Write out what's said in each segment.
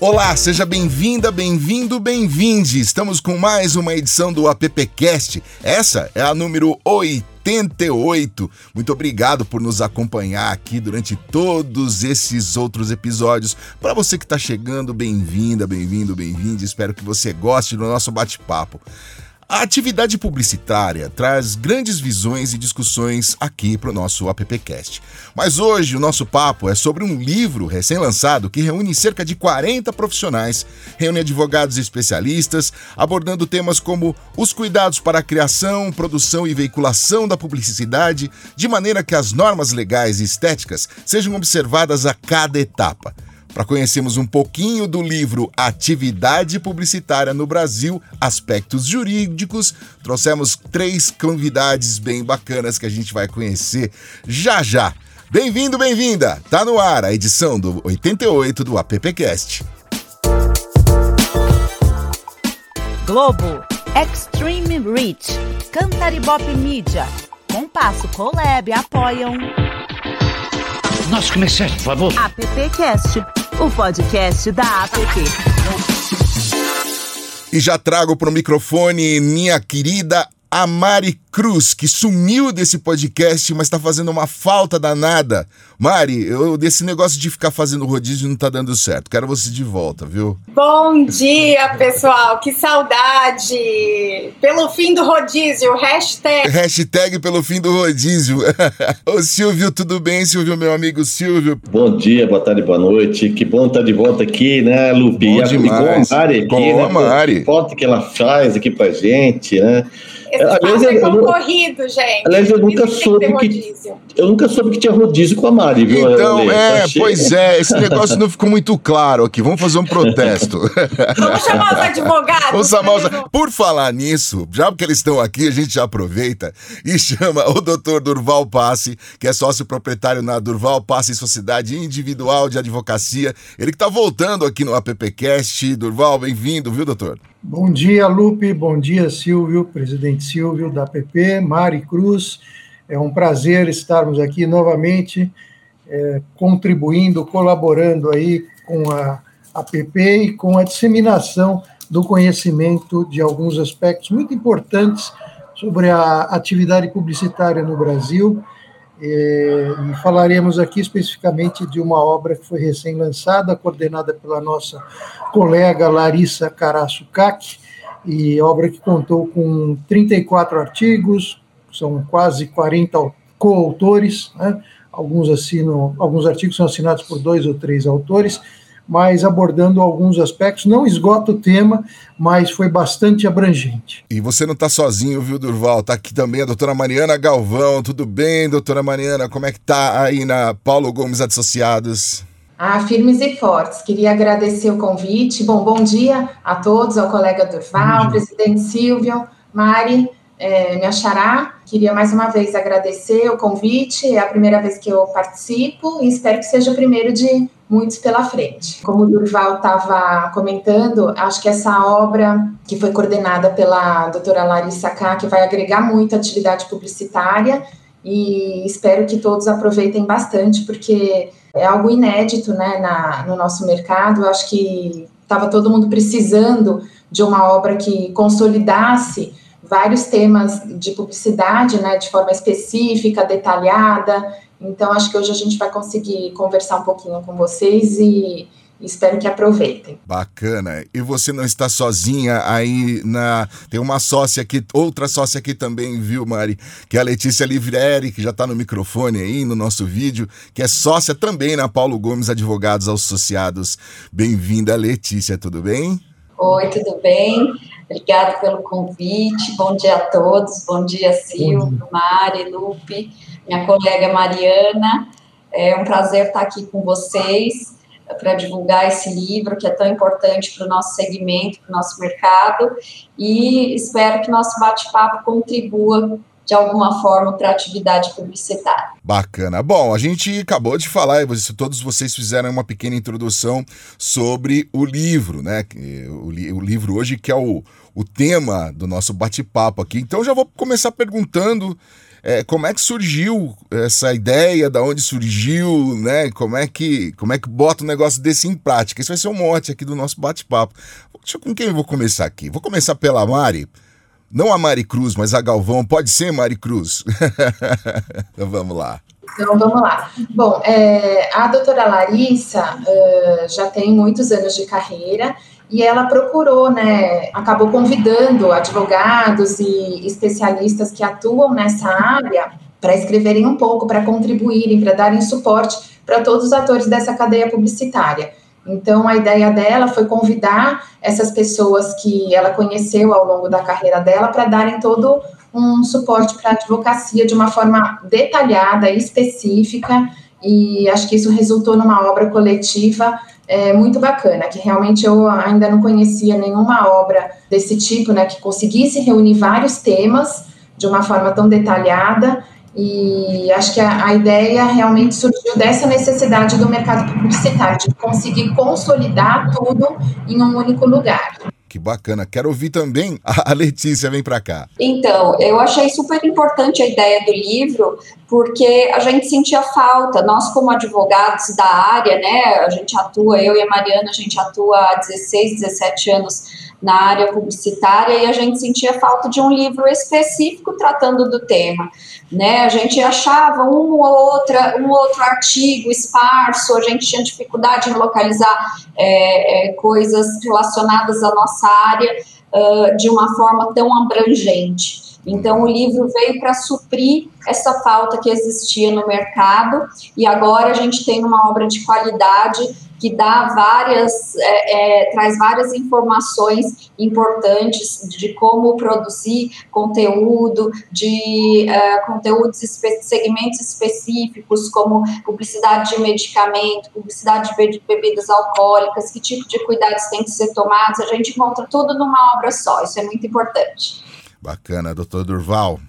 Olá, seja bem-vinda, bem-vindo, bem-vinde. Estamos com mais uma edição do AppCast. Essa é a número 88. Muito obrigado por nos acompanhar aqui durante todos esses outros episódios. Para você que está chegando, bem-vinda, bem-vindo, bem-vinde. Espero que você goste do nosso bate-papo. A atividade publicitária traz grandes visões e discussões aqui para o nosso AppCast. Mas hoje o nosso papo é sobre um livro recém-lançado que reúne cerca de 40 profissionais, reúne advogados e especialistas, abordando temas como os cuidados para a criação, produção e veiculação da publicidade, de maneira que as normas legais e estéticas sejam observadas a cada etapa. Para conhecermos um pouquinho do livro Atividade Publicitária no Brasil, Aspectos Jurídicos, trouxemos três convidados bem bacanas que a gente vai conhecer já já. Bem-vindo, bem-vinda! Tá no ar a edição do 88 do AppCast. Globo, Extreme Reach, Cantaribop Media, Compasso Colab apoiam. Nossos comerciais, por favor. AppCast, o podcast da App. E já trago para o microfone minha querida Amari Cruz, que sumiu desse podcast, mas está fazendo uma falta danada. Mari, eu, desse negócio de ficar fazendo rodízio não tá dando certo. Quero você de volta, viu? Bom dia, pessoal. Que saudade. Pelo fim do rodízio, hashtag. Hashtag pelo fim do rodízio. Ô Silvio, tudo bem, Silvio, meu amigo Silvio? Bom dia, boa tarde, boa noite. Que bom estar de volta aqui, né, Lupi? Bom demais. Com a Mari aqui, Com né? a Mari. Foto que ela faz aqui pra gente, né? Esse Aliás, é concorrido, gente. Aliás, eu Por nunca soube que-. Eu nunca soube que tinha rodízio com a Mari, viu? Então, é, Achei- pois é, esse negócio não ficou muito claro aqui. Vamos fazer um protesto. Vamos chamar os advogados. Vamos chamar os- resolver. Por falar nisso, já que eles estão aqui, a gente já aproveita e chama o doutor Durval Passe, que é sócio proprietário na Durval Passe Sociedade Individual de Advocacia. Ele que está voltando aqui no AppCast. Durval, bem-vindo, viu, doutor? Bom dia, Lupe. Bom dia, Silvio, presidente Silvio da APP, Mari Cruz. É um prazer estarmos aqui novamente, é, contribuindo, colaborando aí com a APP e com a disseminação do conhecimento de alguns aspectos muito importantes sobre a atividade publicitária no Brasil. É, e falaremos aqui especificamente de uma obra que foi recém-lançada, coordenada pela nossa colega Larissa Cac, e obra que contou com 34 artigos, são quase 40 au- coautores, né? alguns assinam, alguns artigos são assinados por dois ou três autores, mas abordando alguns aspectos, não esgota o tema, mas foi bastante abrangente. E você não tá sozinho, viu, Durval? Tá aqui também a doutora Mariana Galvão. Tudo bem, doutora Mariana? Como é que tá aí na Paulo Gomes Associados? Ah, firmes e fortes. Queria agradecer o convite. Bom, bom dia a todos, ao colega Durval, presidente Silvio, Mari, me achará. Queria mais uma vez agradecer o convite. É a primeira vez que eu participo e espero que seja o primeiro de muitos pela frente. Como o Durval estava comentando, acho que essa obra que foi coordenada pela doutora Larissa K, que vai agregar muito a atividade publicitária e espero que todos aproveitem bastante, porque é algo inédito né, na, no nosso mercado. Acho que estava todo mundo precisando de uma obra que consolidasse vários temas de publicidade, né, de forma específica, detalhada. Então, acho que hoje a gente vai conseguir conversar um pouquinho com vocês e, espero que aproveitem. Bacana. E você não está sozinha aí na. Tem uma sócia aqui, outra sócia aqui também, viu, Mari? Que é a Letícia Livrieri, que já está no microfone aí no nosso vídeo, que é sócia também na Paulo Gomes Advogados Associados. Bem-vinda, Letícia, tudo bem? Oi, tudo bem? Obrigada pelo convite. Bom dia a todos. Bom dia, Silvio, Mari, Lupe, minha colega Mariana. É um prazer estar aqui com vocês para divulgar esse livro que é tão importante para o nosso segmento, para o nosso mercado. E espero que nosso bate-papo contribua de alguma forma para atividade publicitária. Bacana. Bom, a gente acabou de falar, e todos vocês fizeram uma pequena introdução sobre o livro, né? O, li- o livro hoje que é o, o tema do nosso bate-papo aqui. Então já vou começar perguntando É, como é que surgiu essa ideia? Da onde surgiu, né? Como é que como é que bota um negócio desse em prática? Esse vai ser um mote aqui do nosso bate-papo. Com quem eu vou começar aqui? Vou começar pela Mari. Não a Mari Cruz, mas a Galvão. Pode ser Mari Cruz. então vamos lá. Então vamos lá. Bom, é, a doutora Larissa uh, já tem muitos anos de carreira e ela procurou, né, acabou convidando advogados e especialistas que atuam nessa área para escreverem um pouco, para contribuírem, para darem suporte para todos os atores dessa cadeia publicitária. Então, a ideia dela foi convidar essas pessoas que ela conheceu ao longo da carreira dela para darem todo um suporte para a advocacia de uma forma detalhada, específica, e acho que isso resultou numa obra coletiva é, muito bacana, que realmente eu ainda não conhecia nenhuma obra desse tipo, né, que conseguisse reunir vários temas de uma forma tão detalhada e acho que a, a, ideia realmente surgiu dessa necessidade do mercado publicitário, de conseguir consolidar tudo em um único lugar. Que bacana. Quero ouvir também a Letícia, vem para cá. Então, eu achei super importante a ideia do livro, porque a gente sentia falta, nós como advogados da área, né, a gente atua, eu e a Mariana, a gente atua há 16, 17 anos na área publicitária e a gente sentia falta de um livro específico tratando do tema, né? A gente achava um ou outra, um outro artigo esparso, a gente tinha dificuldade em localizar é, é, coisas relacionadas à nossa área uh, de uma forma tão abrangente. Então, o livro veio para suprir essa falta que existia no mercado, e agora a gente tem uma obra de qualidade que dá várias, é, é, traz várias informações importantes de como produzir conteúdo, de é, conteúdos, espe segmentos específicos, como publicidade de medicamento, publicidade de bebidas alcoólicas, que tipo de cuidados tem que ser tomados, a gente encontra tudo numa obra só, isso é muito importante. Bacana, doutor Durval.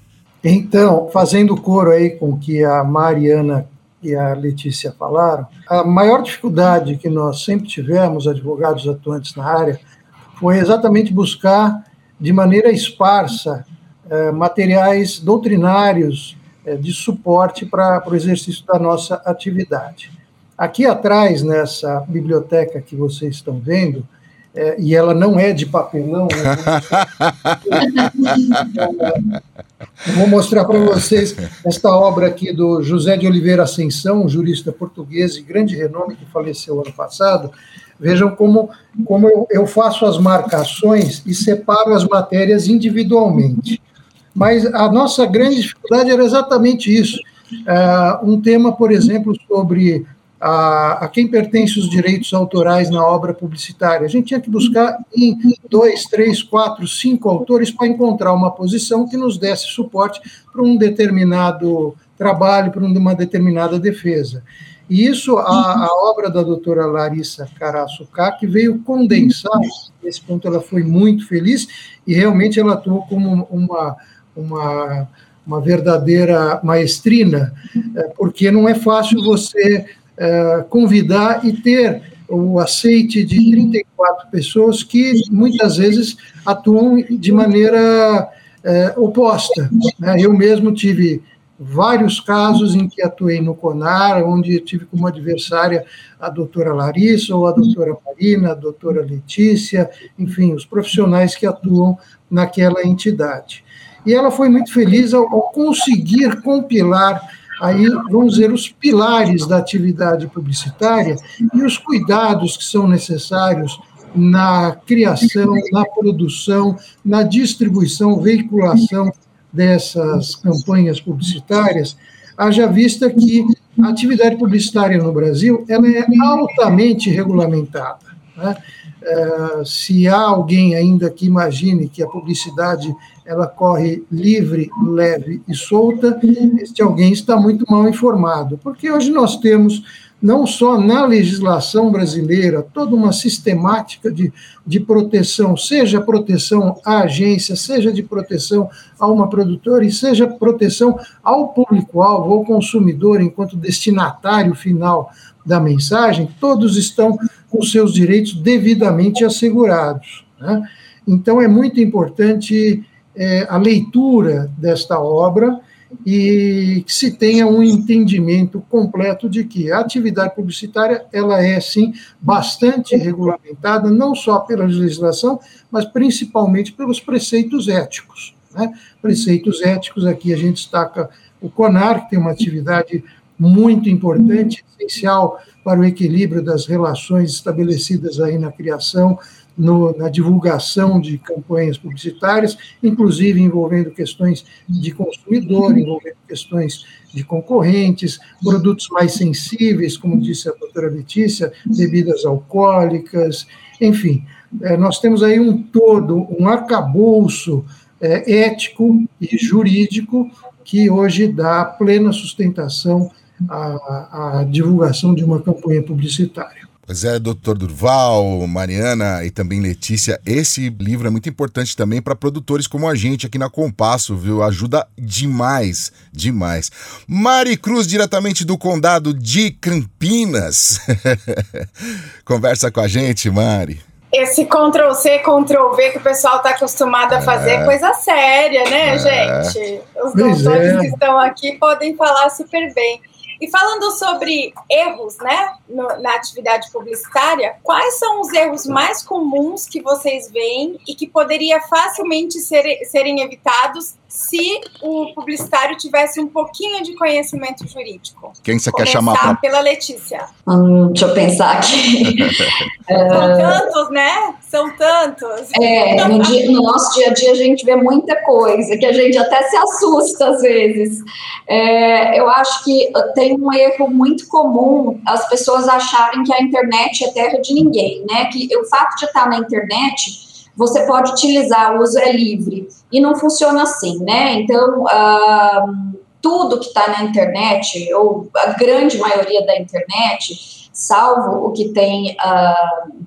Então, fazendo coro aí com o que a Mariana e a Letícia falaram, a maior dificuldade que nós sempre tivemos, advogados atuantes na área, foi exatamente buscar de maneira esparsa eh, materiais doutrinários eh, de suporte para o exercício da nossa atividade. Aqui atrás, nessa biblioteca que vocês estão vendo, é, e ela não é de papelão. Né? vou mostrar para vocês esta obra aqui do José de Oliveira Ascensão, um jurista português de grande renome que faleceu ano passado. Vejam como, como eu, eu faço as marcações e separo as matérias individualmente. Mas a nossa grande dificuldade era exatamente isso. Uh, um tema, por exemplo, sobre a, a, quem pertence os direitos autorais na obra publicitária. A gente tinha que buscar em dois, três, quatro, cinco autores para encontrar uma posição que nos desse suporte para um determinado trabalho, para uma determinada defesa. E isso, a, a obra da doutora Larissa Caraço que veio condensar, nesse ponto ela foi muito feliz, e realmente ela atuou como uma, uma, uma verdadeira maestrina, é, porque não é fácil você é, convidar e ter o aceite de 34 pessoas que muitas vezes atuam de maneira é, oposta. Né? Eu mesmo tive vários casos em que atuei no CONAR, onde tive como adversária a doutora Larissa, ou a doutora Marina, a doutora Letícia, enfim, os profissionais que atuam naquela entidade. E ela foi muito feliz ao, ao conseguir compilar aí, vamos dizer, os pilares da atividade publicitária e os cuidados que são necessários na criação, na produção, na distribuição, veiculação dessas campanhas publicitárias, haja vista que a atividade publicitária no Brasil ela é altamente regulamentada. Né? É, se há alguém ainda que imagine que a publicidade ela corre livre, leve e solta, este alguém está muito mal informado, porque hoje nós temos não só na legislação brasileira, toda uma sistemática de, de proteção, seja proteção à agência, seja de proteção a uma produtora e seja proteção ao público-alvo, ao consumidor, enquanto destinatário final da mensagem, todos estão com seus direitos devidamente assegurados. Né? Então, é muito importante é, a leitura desta obra e que se tenha um entendimento completo de que a atividade publicitária ela é sim bastante regulamentada não só pela legislação, mas principalmente pelos preceitos éticos. Né? Preceitos éticos aqui a gente destaca o CONAR, que tem uma atividade muito importante, essencial para o equilíbrio das relações estabelecidas aí na criação no, na divulgação de campanhas publicitárias, inclusive envolvendo questões de consumidor, envolvendo questões de concorrentes, produtos mais sensíveis, como disse a doutora Letícia, bebidas alcoólicas, enfim, é, nós temos aí um todo, um arcabouço é, ético e jurídico que hoje dá plena sustentação à, à divulgação de uma campanha publicitária. Pois é, doutor Durval, Mariana e também Letícia, esse livro é muito importante também para produtores como a gente aqui na Compasso, viu? Ajuda demais, demais. Mari Cruz, diretamente do condado de Campinas. Conversa com a gente, Mari. Esse Ctrl C, Ctrl V que o pessoal está acostumado a fazer é coisa séria, né, é. gente? Os doutores é. que estão aqui podem falar super bem. E falando sobre erros, né, na atividade publicitária, quais são os erros mais comuns que vocês veem e que poderia facilmente ser, serem evitados se o publicitário tivesse um pouquinho de conhecimento jurídico? Quem você quer chamar? Pra... pela Letícia. Hum, deixa eu pensar aqui. São tantos, né? São tantos. É, no, dia, no, nosso dia a dia a gente vê muita coisa que a gente até se assusta às vezes. É, eu acho que tem um erro muito comum as pessoas acharem que a internet é terra de ninguém, né? Que o fato de estar na internet você pode utilizar, o uso é livre. E não funciona assim, né? Então, uh, tudo que está na internet, ou a grande maioria da internet, salvo o que tem. Uh,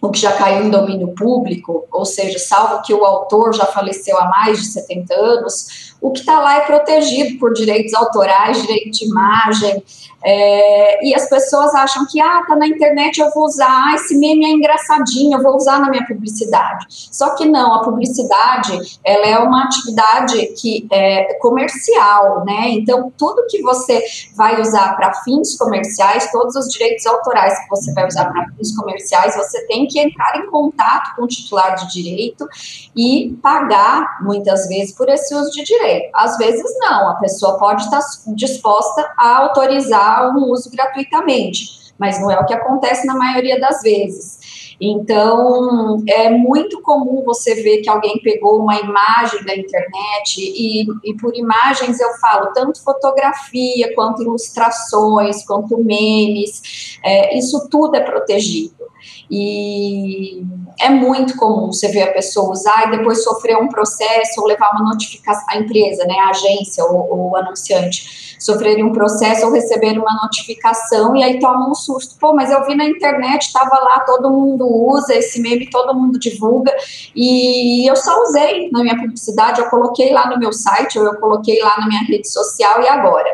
o que já caiu em domínio público, ou seja, salvo que o autor já faleceu há mais de 70 anos, o que está lá é protegido por direitos autorais, direito de imagem, é, e as pessoas acham que, ah, tá na internet, eu vou usar, ah, esse meme é engraçadinho, eu vou usar na minha publicidade. Só que não, a publicidade, ela é uma atividade que é comercial, né? Então, tudo que você vai usar para fins comerciais, todos os direitos autorais que você vai usar para fins comerciais, você tem que entrar em contato com o titular de direito e pagar, muitas vezes, por esse uso de direito. Às vezes, não, a pessoa pode estar disposta a autorizar um uso gratuitamente, mas não é o que acontece na maioria das vezes. Então, é muito comum você ver que alguém pegou uma imagem da internet, e, e, por imagens eu falo tanto fotografia, quanto ilustrações, quanto memes, é, isso tudo é protegido. E é muito comum você ver a pessoa usar e depois sofrer um processo ou levar uma notificação, a empresa, né, a agência ou o anunciante, sofrerem um processo ou receberem uma notificação e aí toma um susto. Pô, mas eu vi na internet, estava lá, todo mundo usa esse meme, todo mundo divulga e eu só usei na minha publicidade, eu coloquei lá no meu site ou eu coloquei lá na minha rede social e agora?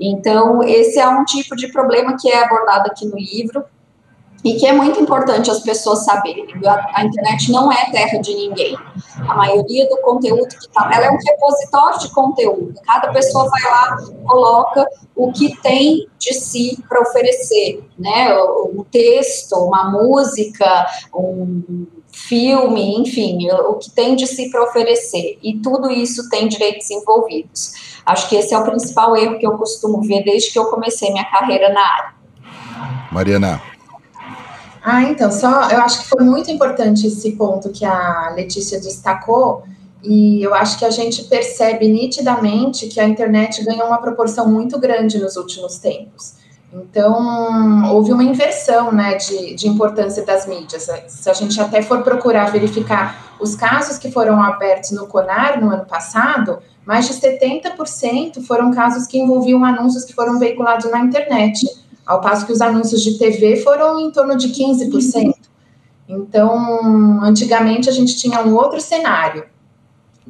Então, esse é um tipo de problema que é abordado aqui no livro e que é muito importante as pessoas saberem. A, a, internet não é terra de ninguém. A maioria do conteúdo que está, ela é um repositório de conteúdo. Cada pessoa vai lá, coloca o que tem de si para oferecer, né? Um texto, uma música, um filme, enfim, o que tem de si para oferecer. E tudo isso tem direitos envolvidos. Acho que esse é o principal erro que eu costumo ver desde que eu comecei minha carreira na área. Mariana. Ah, então, só eu acho que foi muito importante esse ponto que a Letícia destacou, e eu acho que a gente percebe nitidamente que a internet ganhou uma proporção muito grande nos últimos tempos. Então, houve uma inversão né, de, de importância das mídias. Se a gente até for procurar verificar os casos que foram abertos no CONAR no ano passado, mais de 70% foram casos que envolviam anúncios que foram veiculados na internet ao passo que os anúncios de TV foram em torno de 15%. Então, antigamente a gente tinha um outro cenário.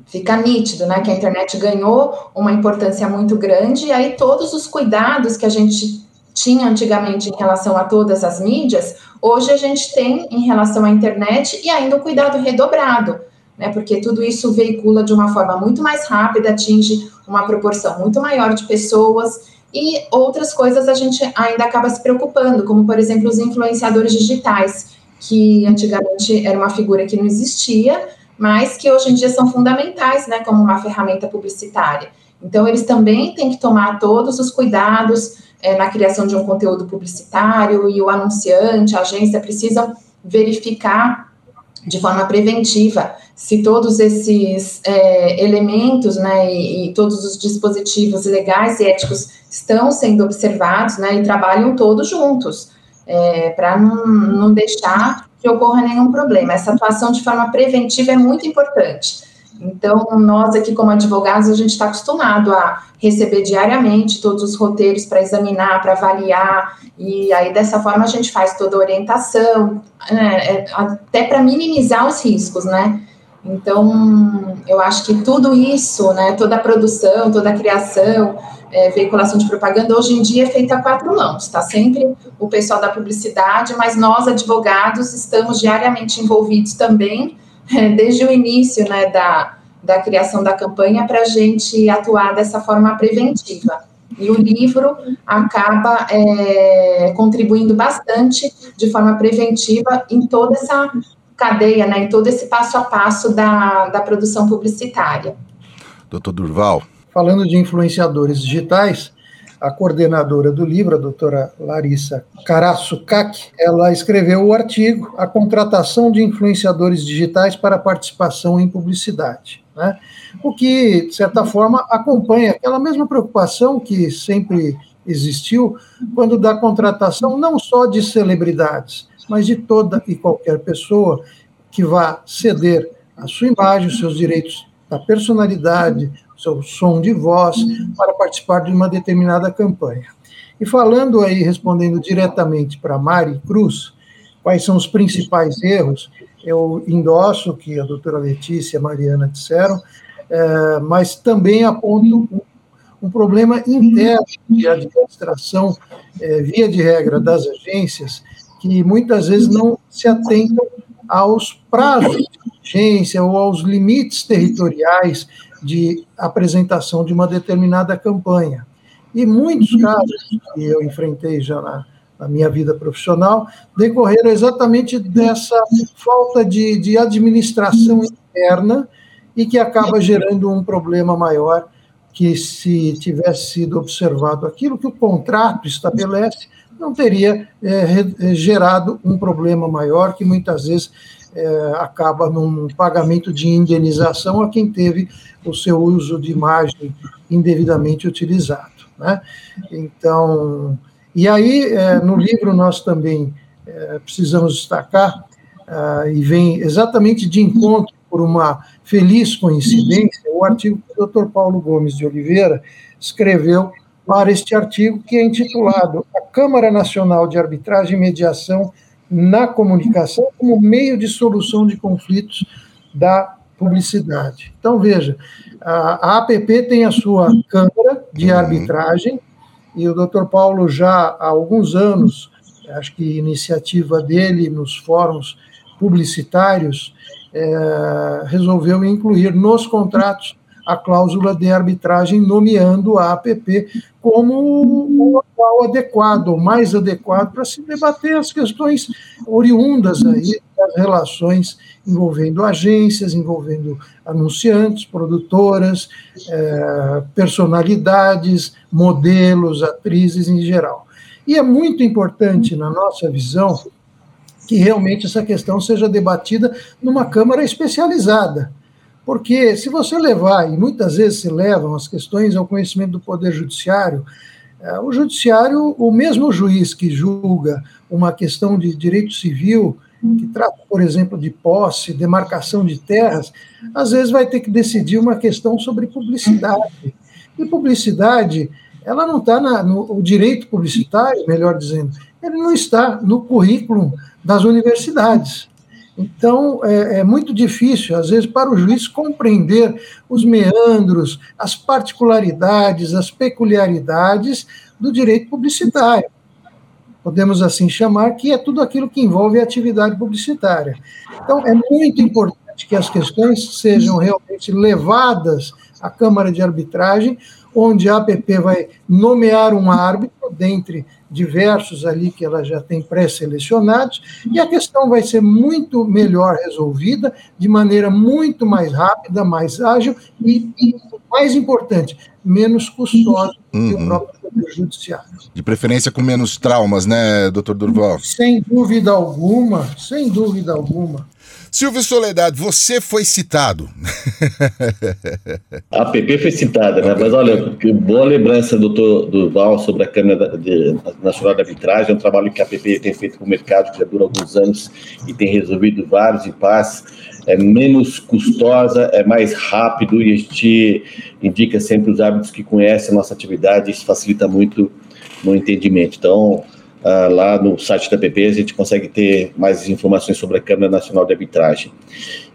Fica nítido, né, que a internet ganhou uma importância muito grande e aí todos os cuidados que a gente tinha antigamente em relação a todas as mídias, hoje a gente tem em relação à internet e ainda o um cuidado redobrado, né? Porque tudo isso veicula de uma forma muito mais rápida, atinge uma proporção muito maior de pessoas e outras coisas a gente ainda acaba se preocupando, como por exemplo os influenciadores digitais, que antigamente era uma figura que não existia, mas que hoje em dia são fundamentais, né, como uma ferramenta publicitária. Então eles também têm que tomar todos os cuidados é, na criação de um conteúdo publicitário e o anunciante, a agência precisam verificar de forma preventiva se todos esses é, elementos né, e, e, todos os dispositivos legais e éticos estão sendo observados né, e trabalham todos juntos, é, para não, não deixar que ocorra nenhum problema. Essa atuação de forma preventiva é muito importante. Então, nós aqui, como advogados, a gente está acostumado a receber diariamente todos os roteiros para examinar, para avaliar, e aí dessa forma a gente faz toda a orientação, né, até para minimizar os riscos, né? Então, eu acho que tudo isso, né, toda a produção, toda a criação, é, veiculação de propaganda, hoje em dia é feita a quatro mãos, está sempre o pessoal da publicidade, mas nós, advogados, estamos diariamente envolvidos também desde o início né, da, da criação da campanha para a gente atuar dessa forma preventiva. E o livro acaba é, contribuindo bastante de forma preventiva em toda essa cadeia, né, em todo esse passo a passo da, da produção publicitária. Doutor Durval. Falando de influenciadores digitais, a coordenadora do livro, a doutora Larissa Karasukak, ela escreveu o artigo A Contratação de Influenciadores Digitais para Participação em Publicidade. Né? O que, de certa forma, acompanha aquela mesma preocupação que sempre existiu quando da contratação não só de celebridades, mas de toda e qualquer pessoa que vá ceder a sua imagem, os seus direitos da personalidade, seu som de voz, para participar de uma determinada campanha. E falando aí, respondendo diretamente para Mari Cruz, quais são os principais erros, eu endosso o que a doutora Letícia e a Mariana disseram, é, mas também aponto um, problema interno de administração, é, via de regra, das agências, que muitas vezes não se atentam aos prazos de agência ou aos limites territoriais de apresentação de uma determinada campanha. E muitos casos que eu enfrentei já na, na minha vida profissional decorreram exatamente dessa falta de, de administração interna e que acaba gerando um problema maior que se tivesse sido observado aquilo que o contrato estabelece, não teria é, gerado um problema maior que muitas vezes é, acaba num pagamento de indenização a quem teve o seu uso de imagem indevidamente utilizado. Né? Então, e aí, é, no livro, nós também é, precisamos destacar, é, e vem exatamente de encontro por uma feliz coincidência, o artigo que o Dr. Paulo Gomes de Oliveira escreveu para este artigo, que é intitulado A Câmara Nacional de Arbitragem e Mediação na Comunicação como meio de solução de conflitos da publicidade. Então, veja, a, APP tem a sua Câmara de uhum. Arbitragem, e o Dr. Paulo já há alguns anos, acho que iniciativa dele nos fóruns publicitários, é, resolveu incluir nos contratos a cláusula de arbitragem, nomeando a APP como o local adequado, o mais adequado para se debater as questões oriundas aí das relações envolvendo agências, envolvendo anunciantes, produtoras, é, personalidades, modelos, atrizes em geral. E é muito importante, na nossa visão, que realmente essa questão seja debatida numa Câmara especializada. Porque se você levar, e muitas vezes se levam as questões ao conhecimento do Poder Judiciário, é, o Judiciário, o mesmo juiz que julga uma questão de direito civil, que trata, por exemplo, de posse, demarcação de terras, às vezes vai ter que decidir uma questão sobre publicidade. E publicidade, ela não está no o direito publicitário, melhor dizendo, ele não está no currículo das universidades. Então, é, é, muito difícil, às vezes, para o juiz compreender os meandros, as particularidades, as peculiaridades do direito publicitário. Podemos assim chamar que é tudo aquilo que envolve a atividade publicitária. Então, é muito importante que as questões sejam realmente levadas à Câmara de Arbitragem, onde a APP vai nomear um árbitro dentre diversos ali que ela já tem pré-selecionados, e a questão vai ser muito melhor resolvida, de maneira muito mais rápida, mais ágil e, e mais importante, menos custosa uhum. que o próprio Poder Judiciário. De preferência com menos traumas, né, doutor Durval? Sem dúvida alguma, sem dúvida alguma. Silvio Soledade, você foi citado. A PP foi citada, né? Mas olha, boa lembrança, doutor Durval, sobre a Câmara Nacional de Arbitragem. É um trabalho que a PP tem feito com o mercado, que já dura alguns anos e tem resolvido vários impasses. É menos custosa, é mais rápido e a gente indica sempre os árbitros que conhecem a nossa atividade. Isso facilita muito no entendimento. Então, Uh, lá no site da PP a gente consegue ter mais informações sobre a Câmara Nacional de Arbitragem.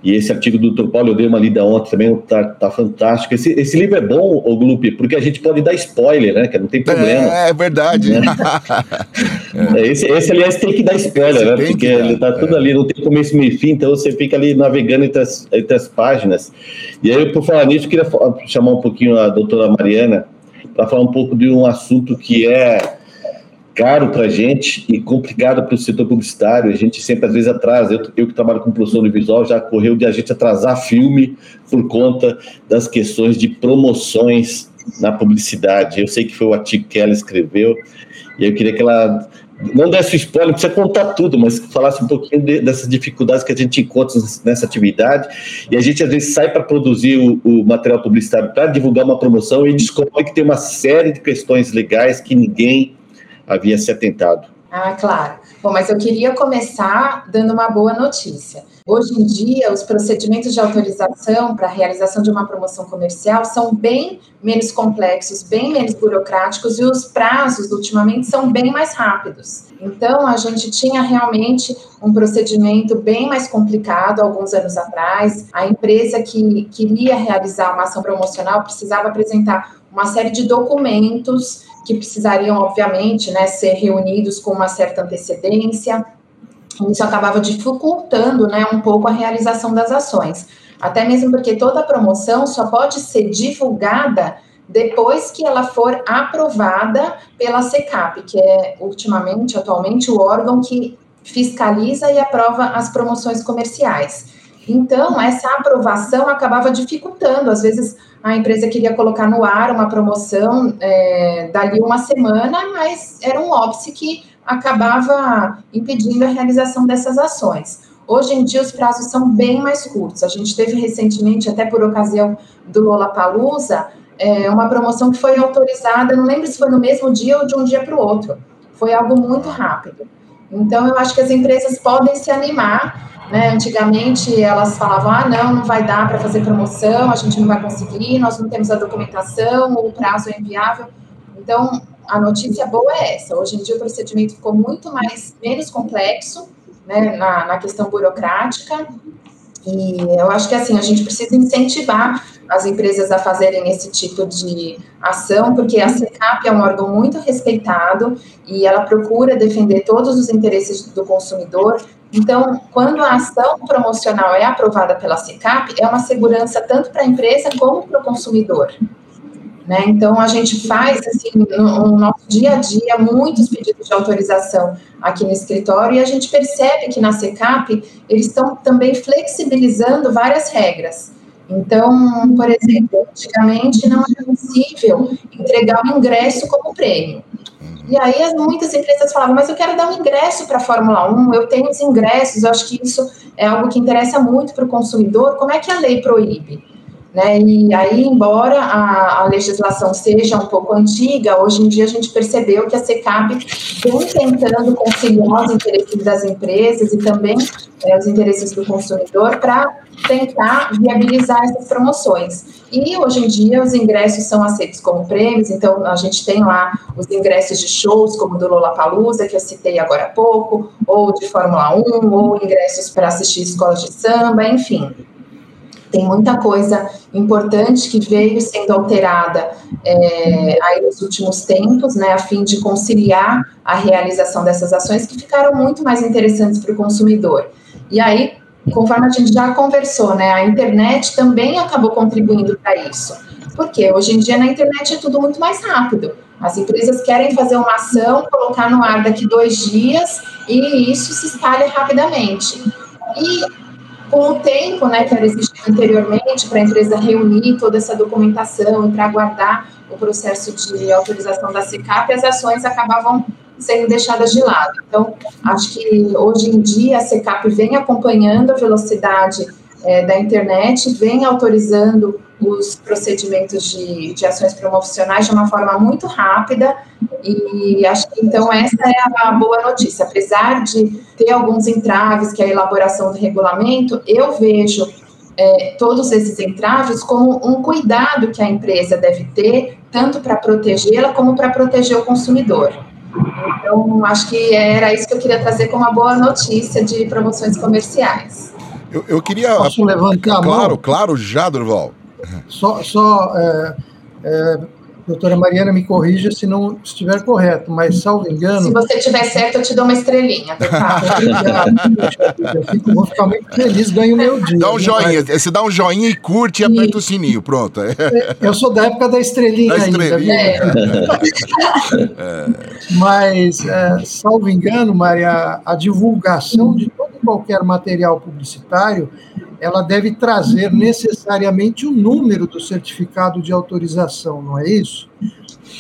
E esse artigo do Dr. Paulo, eu dei uma lida ontem também, tá, tá fantástico. Esse, esse livro é bom, o Glupe, porque a gente pode dar spoiler, né? Que não tem problema. É, é verdade. Né? é. esse, esse, aliás, tem que dar spoiler, esse né? Porque ele tá tudo é. ali, não tem começo, meio e fim, então você fica ali navegando entre as, entre as páginas. E aí, por falar nisso, eu queria chamar um pouquinho a doutora Mariana para falar um pouco de um assunto que é caro para a gente e complicado para o setor publicitário. A gente sempre, às vezes, atrasa. Eu, eu que trabalho com produção audiovisual, já correu de a gente atrasar filme por conta das questões de promoções na publicidade. Eu sei que foi o artigo que ela escreveu, e eu queria que ela não desse spoiler, não precisa contar tudo, mas falasse um pouquinho de, dessas dificuldades que a gente encontra nessa atividade. E a gente, às vezes, sai para produzir o, o, material publicitário para divulgar uma promoção e descobre que tem uma série de questões legais que ninguém havia se atentado. Ah, claro. Bom, mas eu queria começar dando uma boa notícia. Hoje em dia, os procedimentos de autorização para a realização de uma promoção comercial são bem menos complexos, bem menos burocráticos e os prazos, ultimamente, são bem mais rápidos. Então, a gente tinha realmente um procedimento bem mais complicado alguns anos atrás. A empresa que queria realizar uma ação promocional precisava apresentar uma série de documentos que precisariam, obviamente, né, ser reunidos com uma certa antecedência. Isso acabava dificultando né, um pouco a realização das ações. Até mesmo porque toda promoção só pode ser divulgada depois que ela for aprovada pela SECAP, que é ultimamente, atualmente, o órgão que fiscaliza e aprova as promoções comerciais. Então, essa aprovação acabava dificultando, às vezes a empresa queria colocar no ar uma promoção é, dali uma semana, mas era um óbice que acabava impedindo a realização dessas ações. Hoje em dia os prazos são bem mais curtos. A gente teve recentemente, até por ocasião do Lollapalooza, é, uma promoção que foi autorizada, não lembro se foi no mesmo dia ou de um dia para o outro. Foi algo muito rápido. Então, eu acho que as empresas podem se animar né? Antigamente elas falavam: ah, não, não vai dar para fazer promoção, a gente não vai conseguir, nós não temos a documentação, o prazo é inviável. Então, a notícia boa é essa: hoje em dia o procedimento ficou muito mais menos complexo né, na, na questão burocrática. E eu acho que assim, a gente precisa incentivar as empresas a fazerem esse tipo de ação, porque a SECAP é um órgão muito respeitado e ela procura defender todos os interesses do consumidor, então, quando a ação promocional é aprovada pela SECAP, é uma segurança tanto para a empresa como para o consumidor. Né? Então, a gente faz, assim, no, no, nosso dia a dia, muitos pedidos de autorização aqui no escritório e a gente percebe que na SECAP eles estão também flexibilizando várias regras. Então, por exemplo, antigamente não era possível entregar o ingresso como prêmio. E aí muitas empresas falavam, mas eu quero dar um ingresso para a Fórmula 1, eu tenho os ingressos, eu acho que isso é algo que interessa muito para o consumidor, como é que a lei proíbe? Né? E aí, embora a, a, legislação seja um pouco antiga, hoje em dia a gente percebeu que a SECAP vem tentando conciliar os interesses das empresas e também é, os interesses do consumidor para tentar viabilizar essas promoções. E hoje em dia os ingressos são aceitos como prêmios, então a gente tem lá os ingressos de shows, como do Lollapalooza, que eu citei agora há pouco, ou de Fórmula 1, ou ingressos para assistir escolas de samba, enfim. Tem muita coisa importante que veio sendo alterada é, aí nos últimos tempos, né, a fim de conciliar a realização dessas ações que ficaram muito mais interessantes para o consumidor. E aí, conforme a gente já conversou, né, a internet também acabou contribuindo para isso. Porque hoje em dia na internet é tudo muito mais rápido. As empresas querem fazer uma ação, colocar no ar daqui dois dias e isso se espalha rapidamente. E com o tempo, né, que era existido anteriormente para a empresa reunir toda essa documentação e para aguardar o processo de autorização da SICAP, as ações acabavam sendo deixadas de lado. Então, acho que hoje em dia a SECAP vem acompanhando a velocidade é, da internet, vem autorizando os procedimentos de, de ações promocionais de uma forma muito rápida e acho que então essa é a boa notícia. Apesar de ter alguns entraves, que é a elaboração do regulamento, eu vejo é, todos esses entraves como um cuidado que a empresa deve ter, tanto para protegê-la como para proteger o consumidor. Então, acho que era isso que eu queria trazer como uma boa notícia de promoções comerciais. Eu, eu queria. Posso levantar a mão? Claro, claro, já, Durval. Só, só é, é, doutora Mariana me corrija se não estiver correto, mas salvo engano. Se você estiver certo, eu te dou uma estrelinha. eu fico, vou ficar muito feliz, ganho o meu dia. Dá um joinha, mas... você dá um joinha e curte e, e aperta o sininho, pronto. Eu sou da época da estrelinha, da estrelinha. ainda. É. Mas, é, salvo engano, Maria, a divulgação de todo e qualquer material publicitário ela deve trazer necessariamente o número do certificado de autorização, não é isso?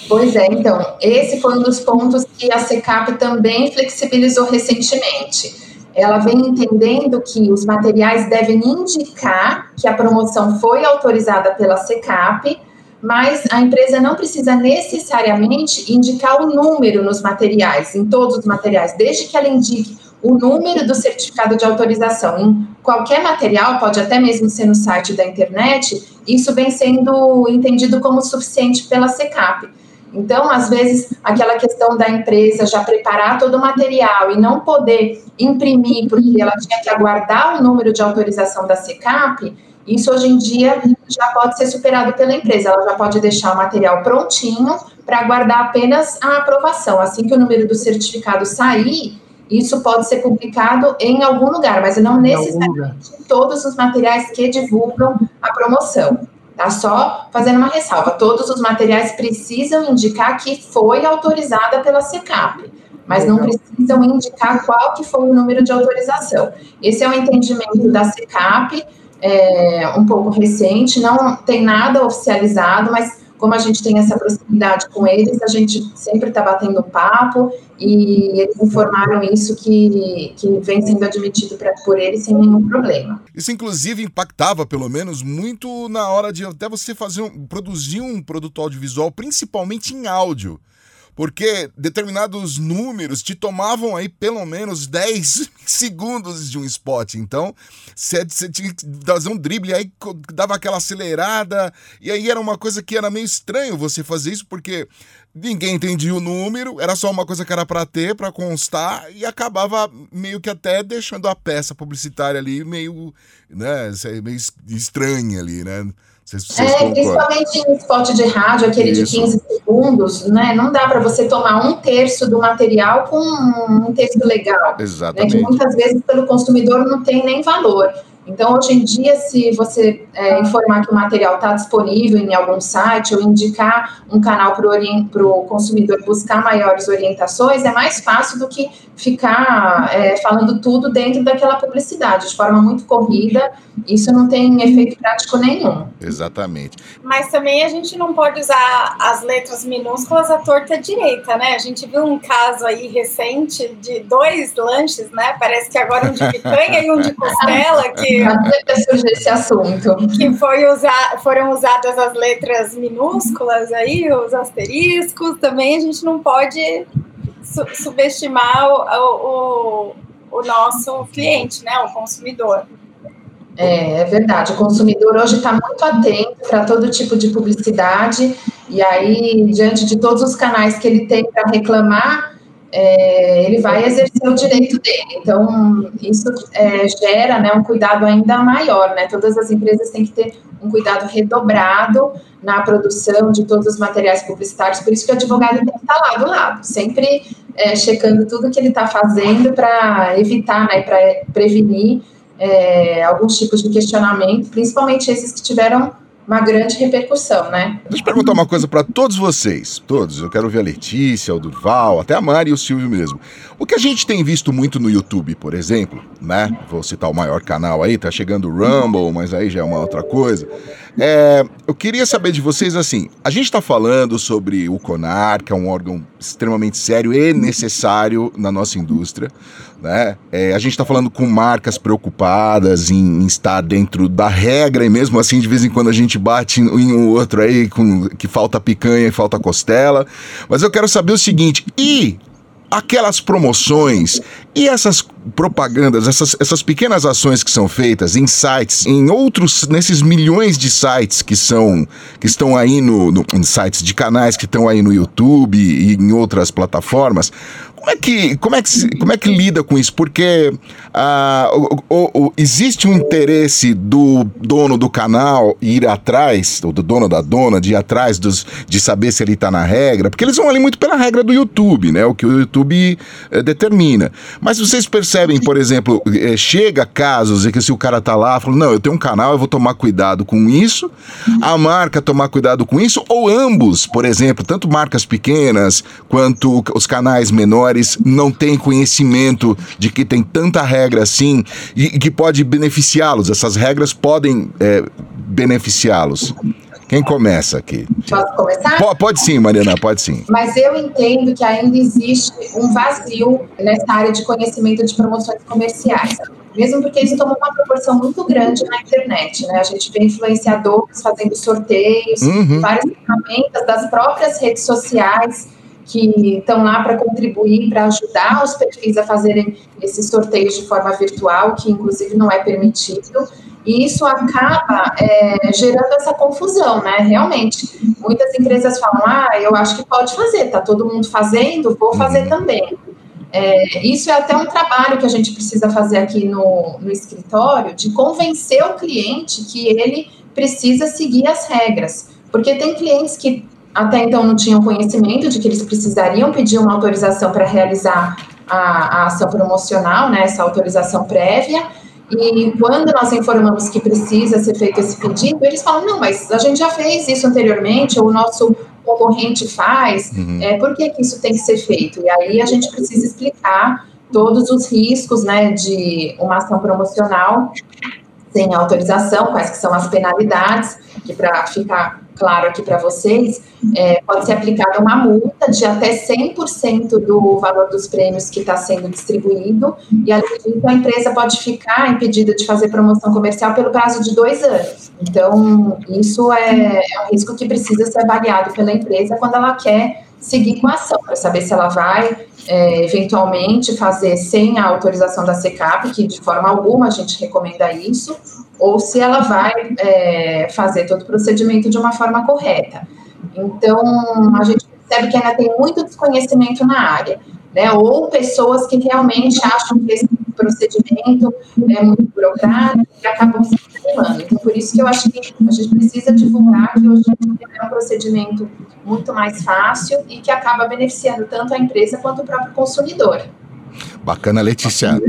Pois é, então, esse foi um dos pontos que a SECAP também flexibilizou recentemente. Ela vem entendendo que os materiais devem indicar que a promoção foi autorizada pela SECAP, mas a empresa não precisa necessariamente indicar o número nos materiais, em todos os materiais, desde que ela indique o número do certificado de autorização em qualquer material, pode até mesmo ser no site da internet, isso vem sendo entendido como suficiente pela SECAP. Então, às vezes, aquela questão da empresa já preparar todo o material e não poder imprimir, porque ela tinha que aguardar o número de autorização da SECAP, isso hoje em dia já pode ser superado pela empresa. Ela já pode deixar o material prontinho para aguardar apenas a aprovação. Assim que o número do certificado sair, isso pode ser publicado em algum lugar, mas não necessariamente em todos os materiais que divulgam a promoção. Tá só fazendo uma ressalva. Todos os materiais precisam indicar que foi autorizada pela SECAP, mas não precisam indicar qual que foi o número de autorização. Esse é o entendimento da SECAP, é, um pouco recente, não tem nada oficializado, mas como a gente tem essa proximidade com eles, a gente sempre está batendo papo e eles informaram isso que, que vem sendo admitido pra, por eles sem nenhum problema. Isso, inclusive, impactava, pelo menos, muito na hora de até você fazer um, produzir um produto audiovisual, principalmente em áudio porque determinados números te tomavam aí pelo menos 10 segundos de um spot. Então, você tinha que fazer um drible, aí dava aquela acelerada, e aí era uma coisa que era meio estranho você fazer isso, porque ninguém entendia o número, era só uma coisa que era para ter, para constar, e acabava meio que até deixando a peça publicitária ali meio, né, meio estranha ali, né? Vocês, é, principalmente em spot de rádio, aquele Isso. de 15 segundos, né? Não dá para você tomar um terço do material com um texto legal. Exatamente. Né, que muitas vezes pelo consumidor não tem nem valor. Então, hoje em dia, se você é, informar que o material está disponível em algum site ou indicar um canal para o consumidor buscar maiores orientações, é mais fácil do que ficar é, falando tudo dentro daquela publicidade, de forma muito corrida. Isso não tem efeito prático nenhum. Exatamente. Mas também a gente não pode usar as letras minúsculas à torta direita, né? A gente viu um caso aí recente de dois lanches, né? Parece que agora um de picanha e um de costela que que esse assunto. Que foi usar, foram usadas as letras minúsculas aí, os asteriscos, também a gente não pode su subestimar o, o, o nosso cliente, né, o consumidor. É, é verdade. O consumidor hoje está muito atento para todo tipo de publicidade, e aí, diante de todos os canais que ele tem para reclamar, é, ele vai exercer o direito dele. Então, isso é, gera né, um cuidado ainda maior, né? Todas as empresas têm que ter um cuidado redobrado na produção de todos os materiais publicitários, por isso que o advogado tem que estar lá do lado, sempre é, checando tudo que ele está fazendo para evitar, né, para prevenir é, alguns tipos de questionamento, principalmente esses que tiveram uma grande repercussão, né? Deixa eu perguntar uma coisa para todos vocês, todos. Eu quero ver a Letícia, o Durval, até a Mari e o Silvio mesmo. O que a gente tem visto muito no YouTube, por exemplo, né? Vou citar o maior canal aí, tá chegando o Rumble, mas aí já é uma outra coisa. É, eu queria saber de vocês assim: a gente está falando sobre o CONAR, que é um órgão extremamente sério e necessário na nossa indústria. Né? É, a gente está falando com marcas preocupadas em, em, estar dentro da regra, e mesmo assim, de vez em quando a gente bate em, um outro aí com, que falta picanha e falta costela. Mas eu quero saber o seguinte: e aquelas promoções e essas propagandas, essas, essas pequenas ações que são feitas em sites, em outros, nesses milhões de sites que são que estão aí no, no em sites de canais que estão aí no YouTube e em outras plataformas, como é que, como é que, como é que lida com isso? Porque ah, o, o, existe um interesse do dono do canal ir atrás, ou do dono da dona, de ir atrás dos, de saber se ele está na regra, porque eles vão ali muito pela regra do YouTube, né? O que o YouTube eh, determina. Mas vocês percebem, por exemplo, eh, chega casos em que se o cara tá lá, fala, não, eu tenho um canal, eu vou tomar cuidado com isso, a marca tomar cuidado com isso, ou ambos, por exemplo, tanto marcas pequenas quanto os canais menores não têm conhecimento de que tem tanta regra assim e, que pode beneficiá-los. Essas regras podem é, beneficiá-los. Quem começa aqui? Posso começar? Pode, pode, sim, Mariana, pode sim. Mas eu entendo que ainda existe um vazio nessa área de conhecimento de promoções comerciais. Mesmo porque isso tomou uma proporção muito grande na internet, né? A gente vê influenciadores fazendo sorteios, uhum. várias ferramentas das próprias redes sociais que estão lá para contribuir, para ajudar os perfis a fazerem esses sorteios de forma virtual, que inclusive não é permitido. E isso acaba é, gerando essa confusão, né? Realmente, muitas empresas falam: ah, eu acho que pode fazer, tá todo mundo fazendo, vou fazer uhum. também. É, isso é até um trabalho que a gente precisa fazer aqui no, no escritório, de convencer o cliente que ele precisa seguir as regras. Porque tem clientes que até então não tinham conhecimento de que eles precisariam pedir uma autorização para realizar a, a, ação promocional, né, essa autorização prévia. E quando nós informamos que precisa ser feito esse pedido, eles falam: não, mas a gente já fez isso anteriormente, ou o nosso concorrente faz, uhum. é, por que, que isso tem que ser feito? E aí a gente precisa explicar todos os riscos né, de uma ação promocional sem autorização, quais que são as penalidades, que para ficar claro aqui para vocês, é, pode ser aplicada uma multa de até 100% do valor dos prêmios que está sendo distribuído, e além disso, a empresa pode ficar impedida de fazer promoção comercial pelo prazo de dois anos. Então, isso é, é um risco que precisa ser avaliado pela empresa quando ela quer seguir com a ação, para saber se ela vai é, eventualmente fazer sem a autorização da SECAP, que de forma alguma a gente recomenda isso, ou se ela vai é, fazer todo o procedimento de uma forma correta. Então, a gente percebe que ainda tem muito desconhecimento na área, né? Ou pessoas que realmente acham que esse procedimento é muito burocrático e acabam se desanimando. Então, por isso que eu acho que a gente precisa divulgar que hoje é um procedimento muito mais fácil e que acaba beneficiando tanto a empresa quanto o próprio consumidor. Bacana, Letícia.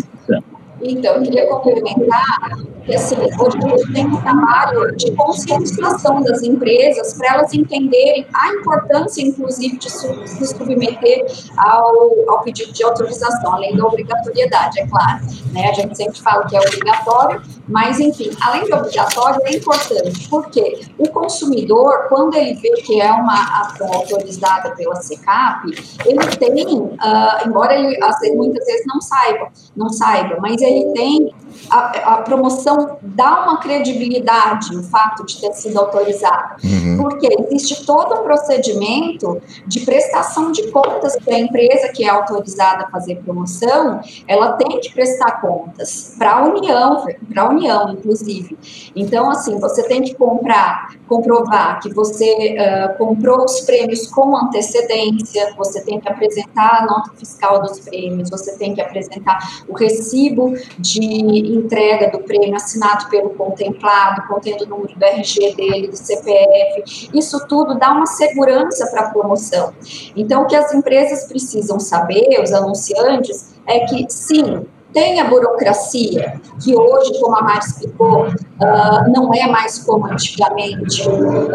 Então, eu queria complementar que, assim, hoje a gente tem um trabalho de conscientização das empresas para elas entenderem a importância, inclusive, de se submeter ao, ao pedido de autorização, além da obrigatoriedade, é claro. Né? A gente sempre fala que é obrigatório, mas, enfim, além de obrigatório, é importante, porque o consumidor, quando ele vê que é uma ação autorizada pela SECAP, ele tem, uh, embora ele muitas vezes não saiba, não saiba, mas ele tem a, a, promoção dá uma credibilidade no fato de ter sido autorizada, uhum. porque existe todo um procedimento de prestação de contas para a empresa que é autorizada a fazer promoção, ela tem que prestar contas para a União, para a União, inclusive. Então, assim, você tem que comprar, comprovar que você uh, comprou os prêmios com antecedência, você tem que apresentar a nota fiscal dos prêmios, você tem que apresentar o recibo de entrega do prêmio assinado pelo contemplado, contendo o número do RG dele, do CPF. Isso tudo dá uma segurança para a promoção. Então, o que as empresas precisam saber, os anunciantes, é que sim, Tem a burocracia, que hoje, como a Mari explicou, uh, não é mais como antigamente. Uh,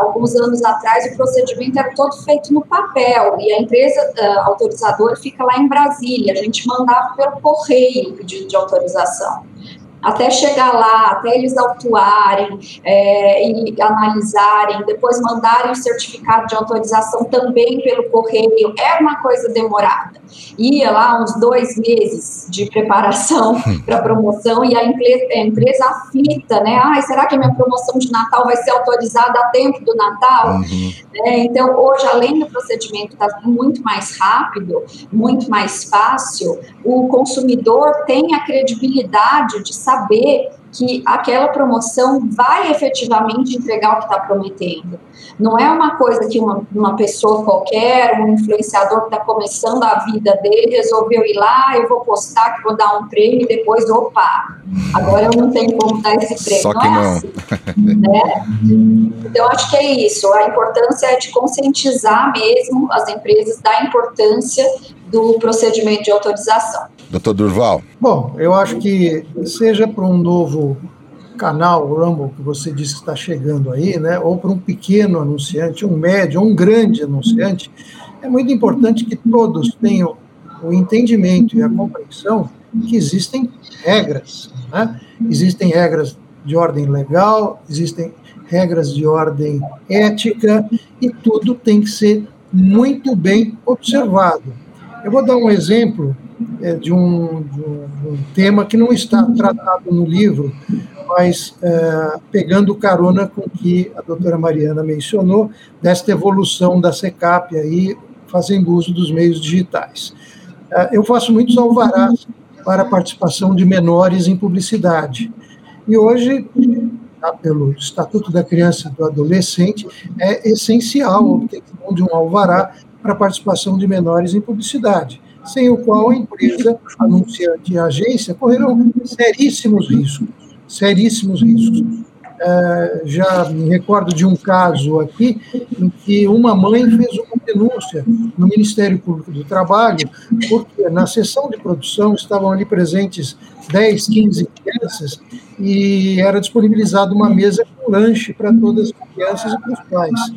alguns anos atrás, o procedimento era todo feito no papel e a empresa uh, autorizadora fica lá em Brasília. A gente mandava pelo correio o pedido de autorização até chegar lá, até eles autuarem é, e analisarem, depois mandarem o certificado de autorização também pelo correio, é uma coisa demorada. Ia lá uns dois meses de preparação para promoção e a empresa, a empresa aflita, né? Ai, será que a minha promoção de Natal vai ser autorizada a tempo do Natal? Uhum. É, então, hoje, além do procedimento estar tá muito mais rápido, muito mais fácil, o consumidor tem a credibilidade de saber saber que aquela promoção vai efetivamente entregar o que está prometendo. Não é uma coisa que uma, uma pessoa qualquer, um influenciador que está começando a vida dele, resolveu ir lá, eu vou postar que vou dar um prêmio e depois, opa, agora eu não tenho como dar esse prêmio. Só que não. É assim, né? Então, acho que é isso. A importância é de conscientizar mesmo as empresas da importância do procedimento de autorização. Doutor Durval. Bom, eu acho que seja para um novo canal Rumble que você disse que está chegando aí, né, ou para um pequeno anunciante, um médio, um grande anunciante, é muito importante que todos tenham o entendimento e a compreensão que existem regras. Né? Existem regras de ordem legal, existem regras de ordem ética, e tudo tem que ser muito bem observado. Eu vou dar um exemplo é, de, um, de, um, tema que não está tratado no livro, mas é, pegando carona com o que a doutora Mariana mencionou, desta evolução da SECAP aí, fazendo uso dos meios digitais. É, eu faço muitos alvarás para a participação de menores em publicidade. E hoje, tá, pelo Estatuto da Criança e do Adolescente, é essencial a obtenção de um alvará para a participação de menores em publicidade, sem o qual a empresa, anunciante e agência correrão seríssimos riscos, seríssimos riscos. É, já me recordo de um caso aqui em que uma mãe fez uma denúncia no Ministério Público do Trabalho, porque na sessão de produção estavam ali presentes 10, 15 crianças e era disponibilizada uma mesa com lanche para todas as crianças e para os pais.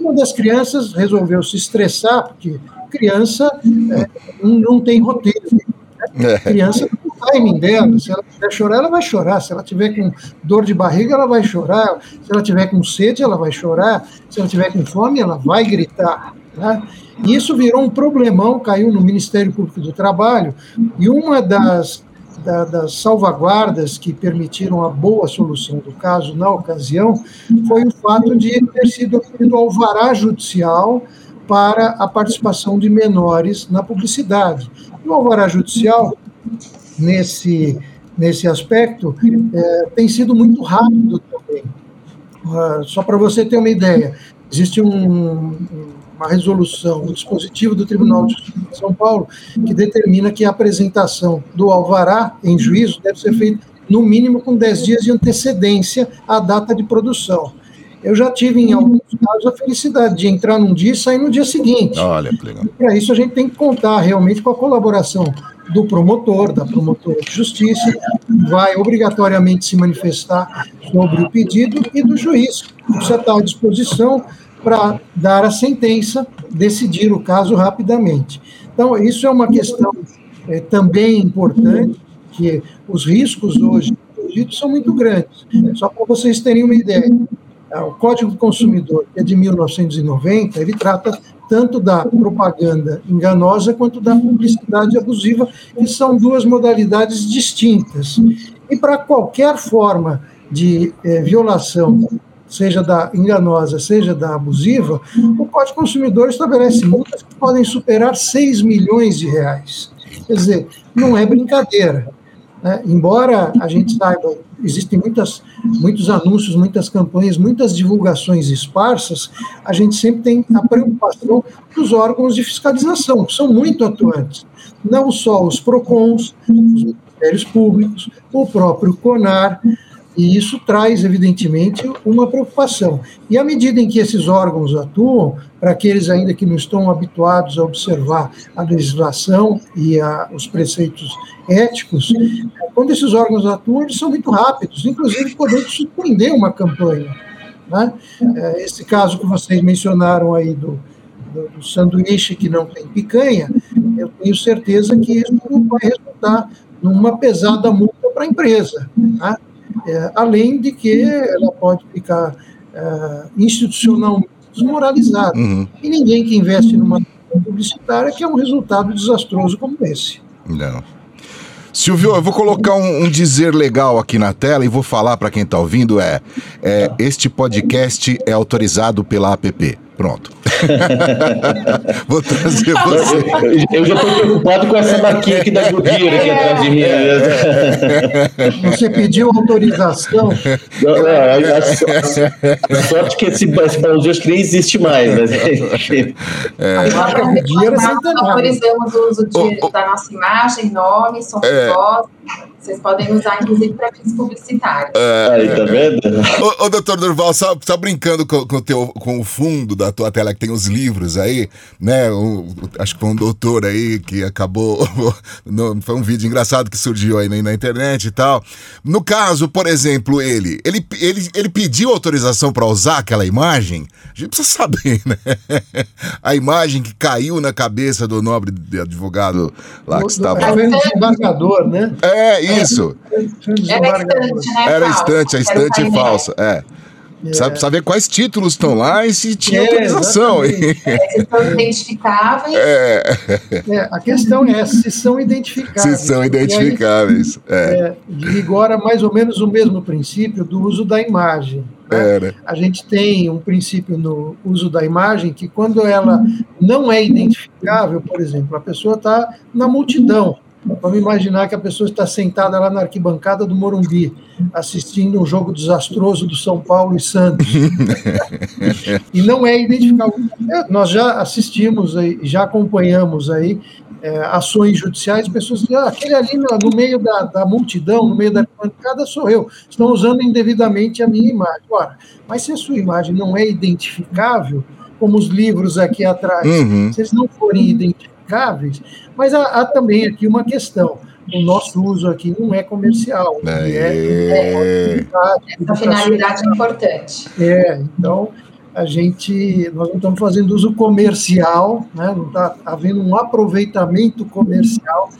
Uma das crianças resolveu se estressar, porque criança é, não tem roteiro. Né? É. Criança o timing dela, se ela quiser chorar, ela vai chorar. Se ela tiver com dor de barriga, ela vai chorar. Se ela tiver com sede, ela vai chorar. Se ela tiver com fome, ela vai gritar. Né? E isso virou um problemão, caiu no Ministério Público do Trabalho, e uma das da, das salvaguardas que permitiram a boa solução do caso na ocasião foi o fato de ter sido obtido alvará judicial para a participação de menores na publicidade. O alvará judicial, nesse, nesse aspecto, é, tem sido muito rápido também. Uh, só para você ter uma ideia, existe um, uma resolução, um dispositivo do Tribunal de Justiça de São Paulo que determina que a apresentação do alvará em juízo deve ser feita no mínimo com 10 dias de antecedência à data de produção. Eu já tive, em alguns casos, a felicidade de entrar num dia e sair no dia seguinte. Olha, que legal. Para isso, a gente tem que contar realmente com a colaboração do promotor, da promotora de justiça, vai obrigatoriamente se manifestar sobre o pedido e do juiz, que precisa estar à disposição para dar a sentença, decidir o caso rapidamente. Então, isso é uma questão é, também importante, que os riscos hoje são muito grandes. Só para vocês terem uma ideia, o Código do Consumidor, que é de 1990, ele trata tanto da propaganda enganosa quanto da publicidade abusiva, que são duas modalidades distintas. E para qualquer forma de é, violação seja da enganosa, seja da abusiva, o Código Consumidor estabelece multas que podem superar 6 milhões de reais. Quer dizer, não é brincadeira. Né? Embora a gente saiba, existem muitas, muitos anúncios, muitas campanhas, muitas divulgações esparsas, a gente sempre tem a preocupação dos órgãos de fiscalização, que são muito atuantes. Não só os PROCONs, os ministérios públicos, o próprio CONAR, E isso traz, evidentemente, uma preocupação. E à medida em que esses órgãos atuam, para aqueles ainda que não estão habituados a observar a legislação e a, os preceitos éticos, quando esses órgãos atuam, eles são muito rápidos, inclusive podendo suspender uma campanha. Né? É, esse caso que vocês mencionaram aí do, do, do sanduíche que não tem picanha, eu tenho certeza que isso não vai resultar numa pesada multa para a empresa. Né? É, além de que ela pode ficar é, institucionalmente desmoralizada. Uhum. E ninguém que investe numa publicitária quer um resultado desastroso como esse. Não. Silvio, eu vou colocar um, um, dizer legal aqui na tela e vou falar para quem está ouvindo é, é, este podcast é autorizado pela APP. Pronto. Vou trazer você. Eu já estou preocupado com essa maquinha aqui da Gudira aqui atrás de mim. Você pediu autorização? Não, não, a, a, a, sorte que esse, esse que nem existe mais. Mas, é. A marca Gudira autorizamos o uso de, da nossa imagem, nome, som é. de voz. Vocês podem usar, inclusive, para fins publicitários. É, Aí, tá vendo? Ô, ô doutor Durval, só, só brincando com, com, o teu, com o fundo da tua tela, que tem os livros aí, né? O, acho que foi um doutor aí que acabou. No, foi um vídeo engraçado que surgiu aí na, na, internet e tal. No caso, por exemplo, ele, ele, ele, ele pediu autorização para usar aquela imagem. A gente precisa saber, né? A imagem que caiu na cabeça do nobre advogado lá que estava. Era o desembargador, né? É, isso. Era estante, né? Era estante, a estante falsa. É. É. Saber quais títulos estão lá e se tinha é, autorização. É, se são identificáveis. É. é. a questão é se são identificáveis. Se são identificáveis. Aí, é. vigora mais ou menos o mesmo princípio do uso da imagem. Né? né? A gente tem um princípio no uso da imagem que quando ela não é identificável, por exemplo, a pessoa está na multidão Vamos imaginar que a pessoa está sentada lá na arquibancada do Morumbi, assistindo um jogo desastroso do São Paulo e Santos. e não é identificável. É, nós já assistimos, já acompanhamos aí é, ações judiciais, pessoas dizem, ah, aquele ali no, meio da, da, multidão, no meio da arquibancada, sou eu. Estão usando indevidamente a minha imagem. Ora, mas se a sua imagem não é identificável, como os livros aqui atrás, uhum. se eles não forem identificados, aplicáveis, mas há, há, também aqui uma questão. O nosso uso aqui não é comercial. É, é, é Essa finalidade é importante. É, então a gente, nós não estamos fazendo uso comercial, né? não está havendo um aproveitamento comercial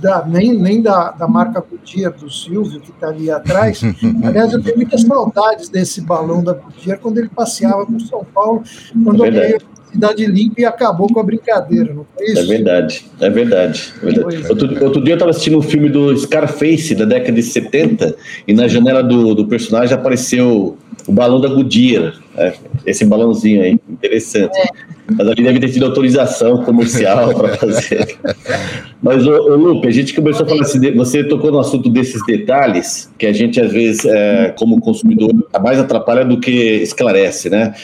da, nem, nem da, da marca Goodyear do Silvio, que está ali atrás. Aliás, eu tenho muitas saudades desse balão da Goodyear quando ele passeava por São Paulo, quando é eu cidade limpa e acabou com a brincadeira, não foi isso? É verdade, é verdade. É verdade. Outro, outro, dia eu estava assistindo um filme do Scarface, da década de 70, e na janela do, do personagem apareceu o balão da Goodyear, é, esse balãozinho aí, interessante. É. Mas ali deve ter tido autorização comercial para fazer. Mas, ô, ô, Lupe, a gente começou a falar assim, você tocou no assunto desses detalhes, que a gente, às vezes, é, como consumidor, mais atrapalha do que esclarece, né?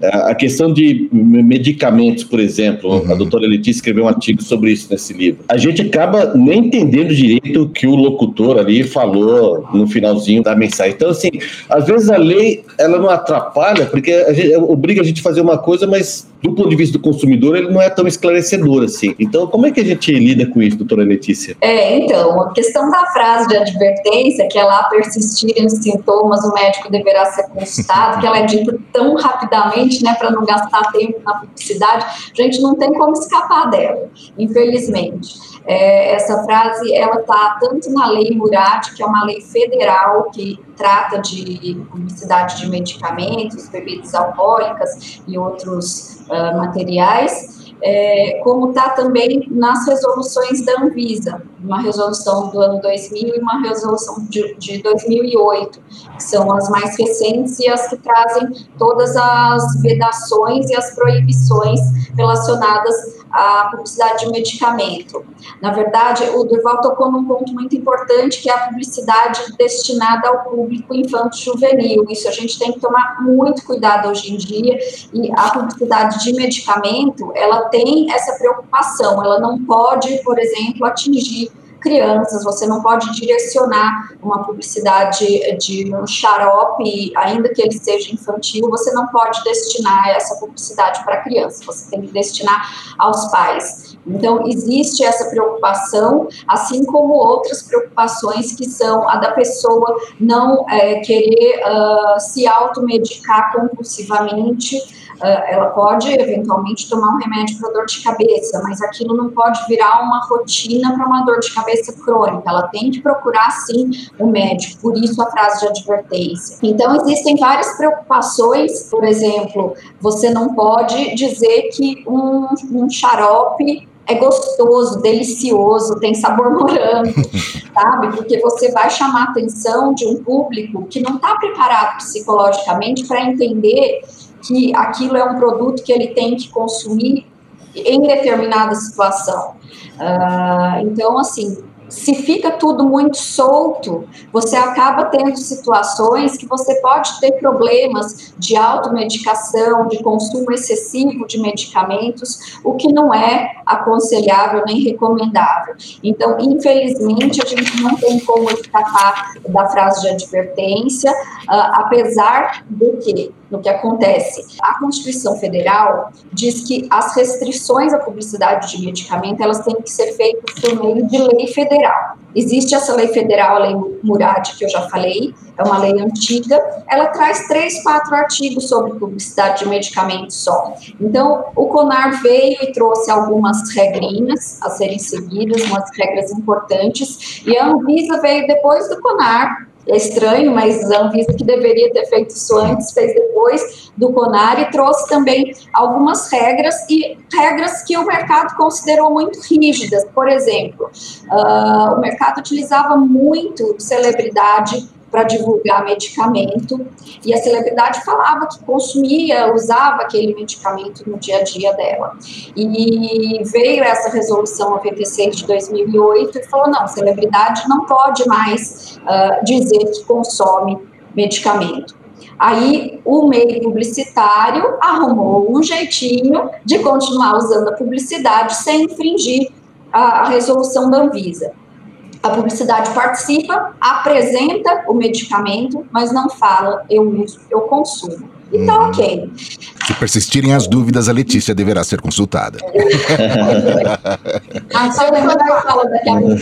É, a questão de medicamentos, por exemplo, uhum. a doutora Letícia escreveu um artigo sobre isso nesse livro. A gente acaba nem entendendo direito o que o locutor ali falou no finalzinho da mensagem. Então, assim, às vezes a lei, ela não atrapalha, porque a gente, obriga a gente a fazer uma coisa, mas do ponto de vista do consumidor, ele não é tão esclarecedor assim. Então, como é que a gente lida com isso, doutora Letícia? É, então, a questão da frase de advertência, que é lá persistirem os sintomas, o médico deverá ser consultado, que ela é dita tão rapidamente, né, para não gastar tempo na publicidade, a gente não tem como escapar dela, infelizmente. É, essa frase, ela está tanto na lei Murad, que é uma lei federal que trata de publicidade de medicamentos, bebidas alcoólicas e outros uh, materiais, é, como está também nas resoluções da Anvisa, uma resolução do ano 2000 e uma resolução de, de 2008, que são as mais recentes e as que trazem todas as vedações e as proibições relacionadas à publicidade de medicamento. Na verdade, o Durval tocou num ponto muito importante, que é a publicidade destinada ao público infanto-juvenil. Isso a gente tem que tomar muito cuidado hoje em dia, e a publicidade de medicamento, ela tem essa preocupação, ela não pode, por exemplo, atingir crianças, você não pode direcionar uma publicidade de um xarope, ainda que ele seja infantil, você não pode destinar essa publicidade para criança, você tem que destinar aos pais. Então, existe essa preocupação, assim como outras preocupações que são a da pessoa não é, querer uh, se automedicar compulsivamente ela pode eventualmente tomar um remédio para dor de cabeça, mas aquilo não pode virar uma rotina para uma dor de cabeça crônica. Ela tem que procurar sim o médico, por isso a frase de advertência. Então existem várias preocupações, por exemplo, você não pode dizer que um, um xarope é gostoso, delicioso, tem sabor morango, sabe? Porque você vai chamar a atenção de um público que não está preparado psicologicamente para entender que aquilo é um produto que ele tem que consumir em determinada situação. Uh, então, assim, se fica tudo muito solto, você acaba tendo situações que você pode ter problemas de automedicação, de consumo excessivo de medicamentos, o que não é aconselhável nem recomendável. Então, infelizmente, a gente não tem como escapar da frase de advertência, uh, apesar de que no que acontece. A Constituição Federal diz que as restrições à publicidade de medicamento elas têm que ser feitas por meio de lei federal. Existe essa lei federal, a lei Murad, que eu já falei, é uma lei antiga, ela traz três, quatro artigos sobre publicidade de medicamentos só. Então, o CONAR veio e trouxe algumas regrinhas a serem seguidas, umas regras importantes, e a Anvisa veio depois do CONAR é estranho, mas a Anvisa que deveria ter feito isso antes, fez depois do CONAR e trouxe também algumas regras e regras que o mercado considerou muito rígidas. Por exemplo, uh, o mercado utilizava muito celebridade para divulgar medicamento e a celebridade falava que consumia, usava aquele medicamento no dia a dia dela. E veio essa resolução 96 de 2008 e falou: não, celebridade não pode mais uh, dizer que consome medicamento. Aí o meio publicitário arrumou um jeitinho de continuar usando a publicidade sem infringir a, a resolução da Anvisa. A publicidade participa, apresenta o medicamento, mas não fala eu uso, eu consumo. E tá hum. ok. Se persistirem as dúvidas, a Letícia deverá ser consultada. ah, só enquanto eu falo daqui a pouco.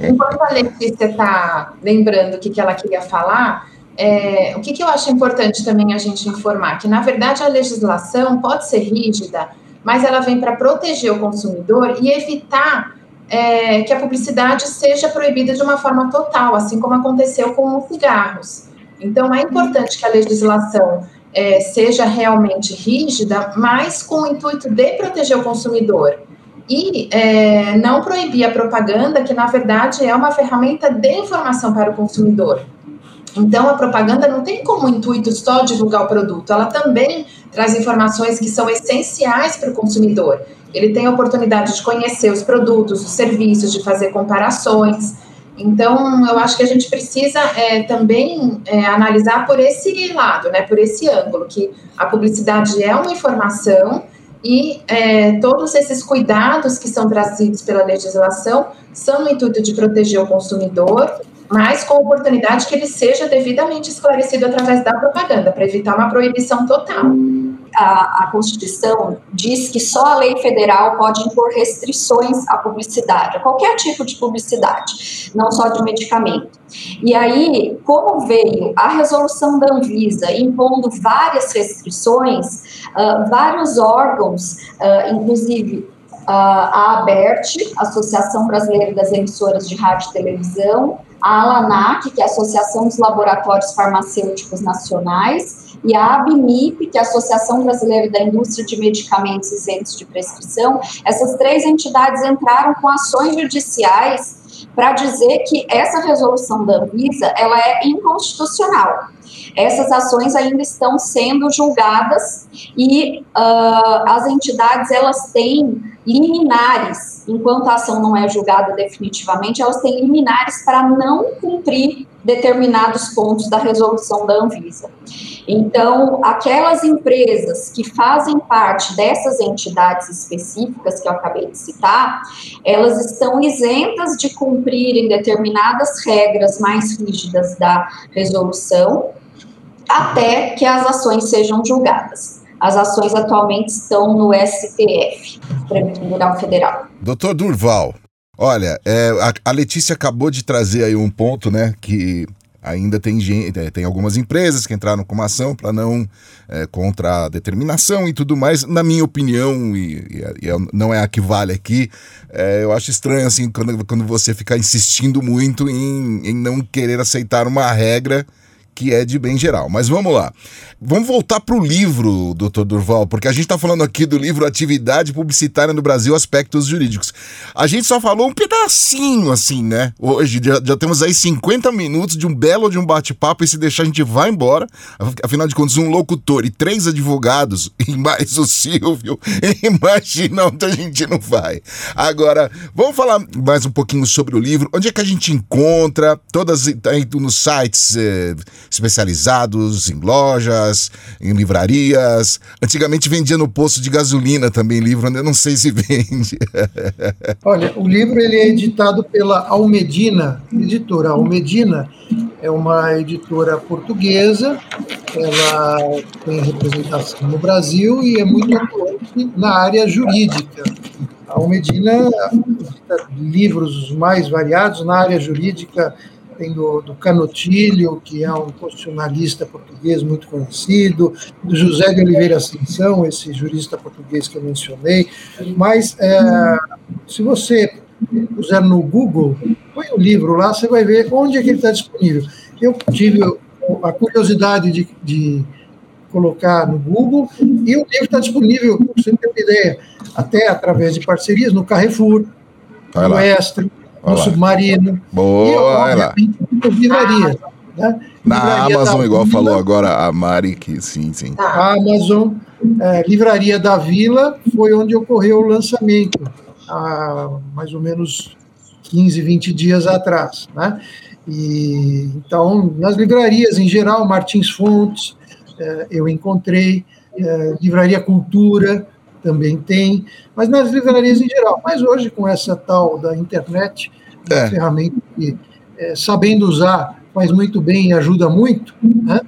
Enquanto a Letícia está lembrando o que, que ela queria falar, é, o que, que eu acho importante também a gente informar? Que, na verdade, a legislação pode ser rígida, mas ela vem para proteger o consumidor e evitar é, que a publicidade seja proibida de uma forma total, assim como aconteceu com os cigarros. Então, é importante que a legislação é, seja realmente rígida, mas com o intuito de proteger o consumidor. E é, não proibir a propaganda, que na verdade é uma ferramenta de informação para o consumidor. Então, a propaganda não tem como intuito só divulgar o produto, ela também traz informações que são essenciais para o consumidor. Ele tem a oportunidade de conhecer os produtos, os serviços, de fazer comparações. Então, eu acho que a gente precisa é, também é, analisar por esse lado, né, por esse ângulo, que a publicidade é uma informação e é, todos esses cuidados que são trazidos pela legislação são no intuito de proteger o consumidor mas com a oportunidade que ele seja devidamente esclarecido através da propaganda, para evitar uma proibição total. A, a, Constituição diz que só a lei federal pode impor restrições à publicidade, a qualquer tipo de publicidade, não só de medicamento. E aí, como veio a resolução da Anvisa impondo várias restrições, uh, vários órgãos, uh, inclusive uh, a ABERT, Associação Brasileira das Emissoras de Rádio e Televisão, a ALANAC, que é a Associação dos Laboratórios Farmacêuticos Nacionais, e a ABMIP, que é a Associação Brasileira da Indústria de Medicamentos Isentos de Prescrição, essas três entidades entraram com ações judiciais para dizer que essa resolução da Anvisa ela é inconstitucional. Essas ações ainda estão sendo julgadas e uh, as entidades elas têm liminares, enquanto a ação não é julgada definitivamente, elas têm liminares para não cumprir determinados pontos da resolução da Anvisa. Então, aquelas empresas que fazem parte dessas entidades específicas que eu acabei de citar, elas estão isentas de cumprirem determinadas regras mais rígidas da resolução, até que as ações sejam julgadas. As ações atualmente estão no STF, Supremo Tribunal Federal. Doutor Durval, olha, é, a, a Letícia acabou de trazer aí um ponto, né, que ainda tem gente, é, tem algumas empresas que entraram com uma ação para não é, contra a determinação e tudo mais. Na minha opinião, e, e, e não é a que vale aqui, é, eu acho estranho assim quando, quando você ficar insistindo muito em, em não querer aceitar uma regra que é de bem geral. Mas vamos lá. Vamos voltar para o livro, doutor Durval, porque a gente está falando aqui do livro Atividade Publicitária no Brasil, Aspectos Jurídicos. A gente só falou um pedacinho, assim, né? Hoje já, já temos aí 50 minutos de um belo de um bate-papo e se deixar a gente vai embora. Afinal de contas, um locutor e três advogados, e mais o Silvio, imagina onde a gente não vai. Agora, vamos falar mais um pouquinho sobre o livro. Onde é que a gente encontra? Todas aí nos sites... Eh, especializados, em lojas, em livrarias. Antigamente vendia no posto de gasolina também livro, eu não sei se vende. Olha, o livro ele é editado pela Almedina, editora Almedina, é uma editora portuguesa, ela tem representação no Brasil e é muito atuante na área jurídica. A Almedina edita livros mais variados na área jurídica, tem do, do Canotilho, que é um constitucionalista português muito conhecido, do José de Oliveira Ascensão, esse jurista português que eu mencionei. Mas, é, se você puser no Google, põe o livro lá, você vai ver onde é que ele está disponível. Eu tive a curiosidade de, de colocar no Google, e o livro está disponível, para você ter uma ideia, até através de parcerias no Carrefour, no Extra, no Submarino. Boa, e, obviamente, livraria. Né? Na livraria Amazon, igual Vila, falou agora a Mari, que sim, sim. A Amazon, é, Livraria da Vila, foi onde ocorreu o lançamento, há mais ou menos 15, 20 dias atrás. Né? E, então, nas livrarias em geral, Martins Fontes, é, eu encontrei, é, Livraria Cultura, também tem, mas nas livrarias em geral. Mas hoje, com essa tal da internet, é. ferramenta que, é, sabendo usar, faz muito bem e ajuda muito, né?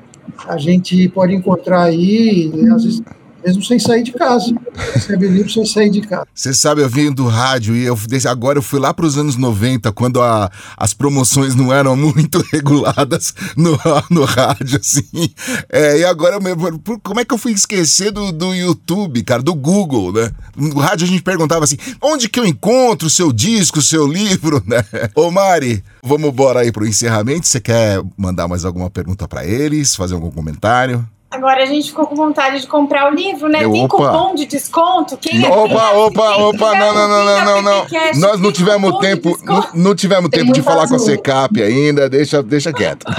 a gente pode encontrar aí, às vezes, mesmo sem sair de casa. Recebe livro sem sair de casa. Você sabe, eu vim do rádio e eu agora eu fui lá para os anos 90, quando a, as promoções não eram muito reguladas no, no rádio, assim. É, e agora, eu, como é que eu fui esquecer do, do YouTube, cara, do Google, né? No rádio a gente perguntava assim, onde que eu encontro o seu disco, o seu livro, né? Ô Mari, vamos embora aí pro encerramento. Você quer mandar mais alguma pergunta para eles, fazer algum comentário? Agora a gente ficou com vontade de comprar o livro, né? Eu, Tem opa. cupom de desconto? Quem é opa, é, opa, opa, não, não, não, não, não, não. Nós não tivemos tempo, não, não tivemos tempo de falar azul. com a Secap ainda, deixa, deixa quieto.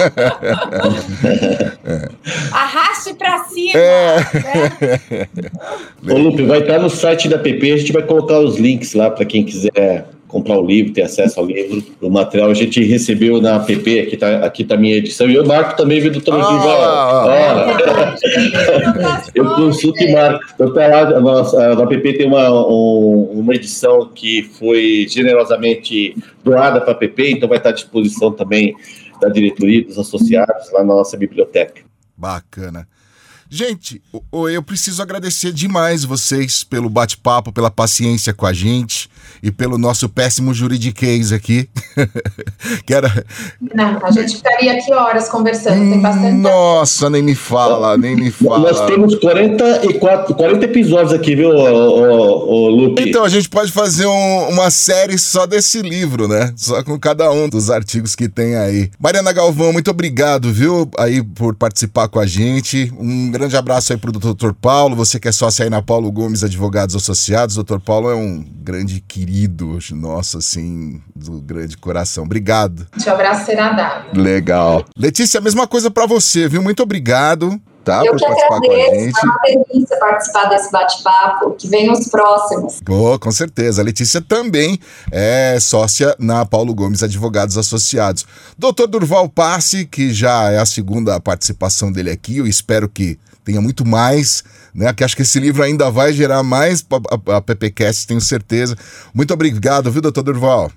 Arraste pra cima. É. Né? Ô, Lupe, vai estar no site da PP, a gente vai colocar os links lá para quem quiser comprar o livro, ter acesso ao livro, o material. A gente recebeu na app, aqui tá, aqui tá a minha edição, e eu marco também, viu, doutor ah, ah, Eu consulto e marco. Então tá lá, a nossa, na app tem uma, um, uma edição que foi generosamente doada para a app, então vai estar à disposição também da diretoria, dos associados, lá na nossa biblioteca. Bacana. Gente, eu preciso agradecer demais vocês pelo bate-papo, pela paciência com a gente e pelo nosso péssimo juridiquês aqui. que era... Não, a gente ficaria aqui horas conversando, tem bastante. Nossa, nem me fala, nem me fala. Nós temos 44, 40 episódios aqui, viu, o, Lupe? Então, a gente pode fazer um, uma série só desse livro, né? Só com cada um dos artigos que tem aí. Mariana Galvão, muito obrigado, viu, aí por participar com a gente. Um grande abraço aí pro Dr. Paulo, você que é sócio aí na Paulo Gomes Advogados Associados. Dr. Paulo é um grande querido nosso, assim, do grande coração. Obrigado. Seu abraço será dado. Legal. Letícia, a mesma coisa para você, viu? Muito obrigado tá? Eu por participar agradeço, com a gente. É uma delícia participar desse bate-papo, que vem os próximos. Oh, com certeza. A Letícia também é sócia na Paulo Gomes Advogados Associados. Doutor Durval Passe, que já é a segunda participação dele aqui, eu espero que tenha muito mais, né? Que acho que esse livro ainda vai gerar mais a, a PPcast, tenho certeza. Muito obrigado, viu, doutor Durval?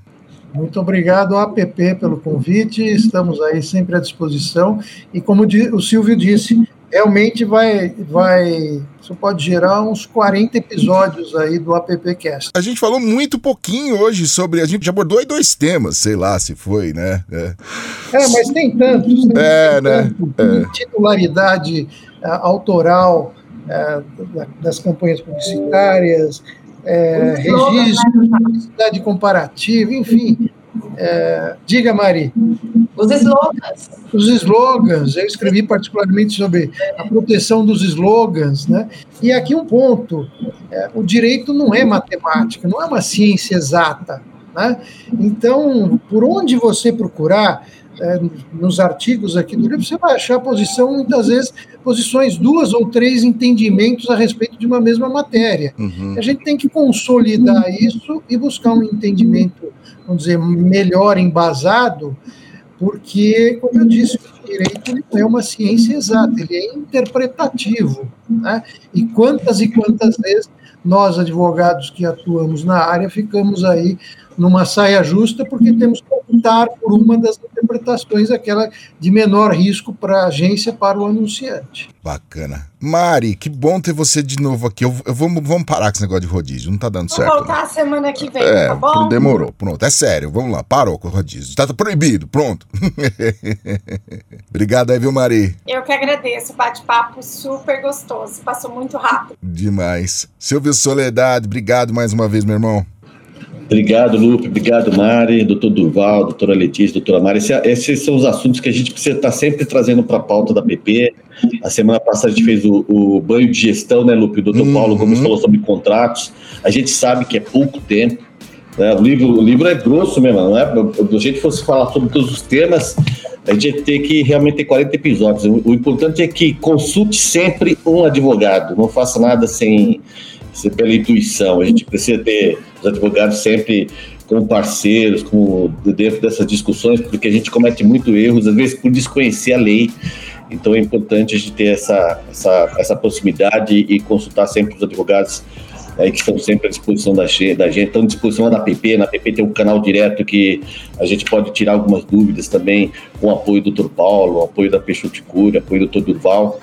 Muito obrigado, APP, pelo convite. Estamos aí sempre à disposição. E como o Silvio disse, realmente vai, vai, isso pode gerar uns 40 episódios aí do AppCast. A gente falou muito pouquinho hoje sobre, a gente já abordou aí dois temas, sei lá se foi, né? É, é mas tem tantos. Tem é, né? Tanto, é. Titularidade autoral uh, das campanhas publicitárias, é, registro, publicidade comparativa, enfim. É, diga, Mari. Os slogans. Os slogans. Eu escrevi particularmente sobre a proteção dos slogans. Né? E aqui um ponto: é, o direito não é matemática, não é uma ciência exata. Né? Então, por onde você procurar, é, nos artigos aqui do livro, você vai achar posição, muitas vezes, posições, duas ou três entendimentos a respeito de uma mesma matéria. Uhum. A gente tem que consolidar isso e buscar um entendimento, vamos dizer, melhor embasado, porque, como eu disse, o direito não é uma ciência exata, ele é interpretativo. Né? E quantas e quantas vezes nós, advogados que atuamos na área, ficamos aí numa saia justa, porque temos que optar por uma das interpretações, aquela de menor risco para a agência, para o anunciante. Bacana. Mari, que bom ter você de novo aqui. Eu, eu vamos, vamos parar com esse negócio de rodízio, não tá dando Vou certo. Vou voltar não. semana que vem, é, tá bom? Demorou, pronto. É sério, vamos lá, parou com o rodízio. Tá, tá proibido, pronto. Obrigado aí, viu, Mari? Eu que agradeço, bate-papo super gostoso, passou muito rápido. Demais. Silvio Soledade, obrigado mais uma vez, meu irmão. Obrigado, Lupe. Obrigado, Mari, doutor Durval, doutora Letícia, doutora Mari. Esse, esses são os assuntos que a gente precisa estar sempre trazendo para a pauta da PP. A semana passada a gente fez o, o banho de gestão, né, Lupe? O doutor uhum. Paulo Gomes falou sobre contratos. A gente sabe que é pouco tempo. Né? O, livro, o livro é grosso mesmo, não é? Se a gente fosse falar sobre todos os temas, a gente ia ter que realmente ter 40 episódios. O, o importante é que consulte sempre um advogado. Não faça nada sem pela intuição. A gente precisa ter os advogados sempre como parceiros, como dentro dessas discussões, porque a gente comete muito erros, às vezes por desconhecer a lei. Então é importante a gente ter essa, essa, essa proximidade e consultar sempre os advogados aí que estão sempre à disposição da, da gente, estão à disposição da PP, na PP tem um canal direto que a gente pode tirar algumas dúvidas também, com o apoio do Dr. Paulo, o apoio da Peixoto Cura, apoio do Dr. Durval,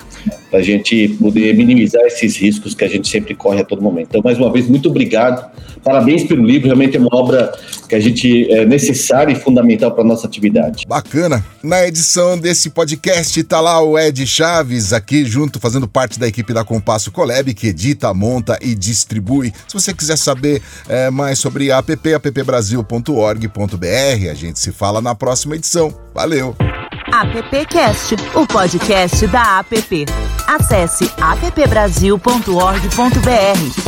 para a gente poder minimizar esses riscos que a gente sempre corre a todo momento. Então, mais uma vez, muito obrigado, parabéns pelo livro, realmente é uma obra que a gente é necessária e fundamental para a nossa atividade. Bacana. Na edição desse podcast está lá o Ed Chaves, aqui junto, fazendo parte da equipe da Compasso Colab, que edita, monta e distribui contribui. Se você quiser saber é, mais sobre a app, appbrasil.org.br, a gente se fala na próxima edição. Valeu! AppCast, o podcast da app. Acesse appbrasil.org.br.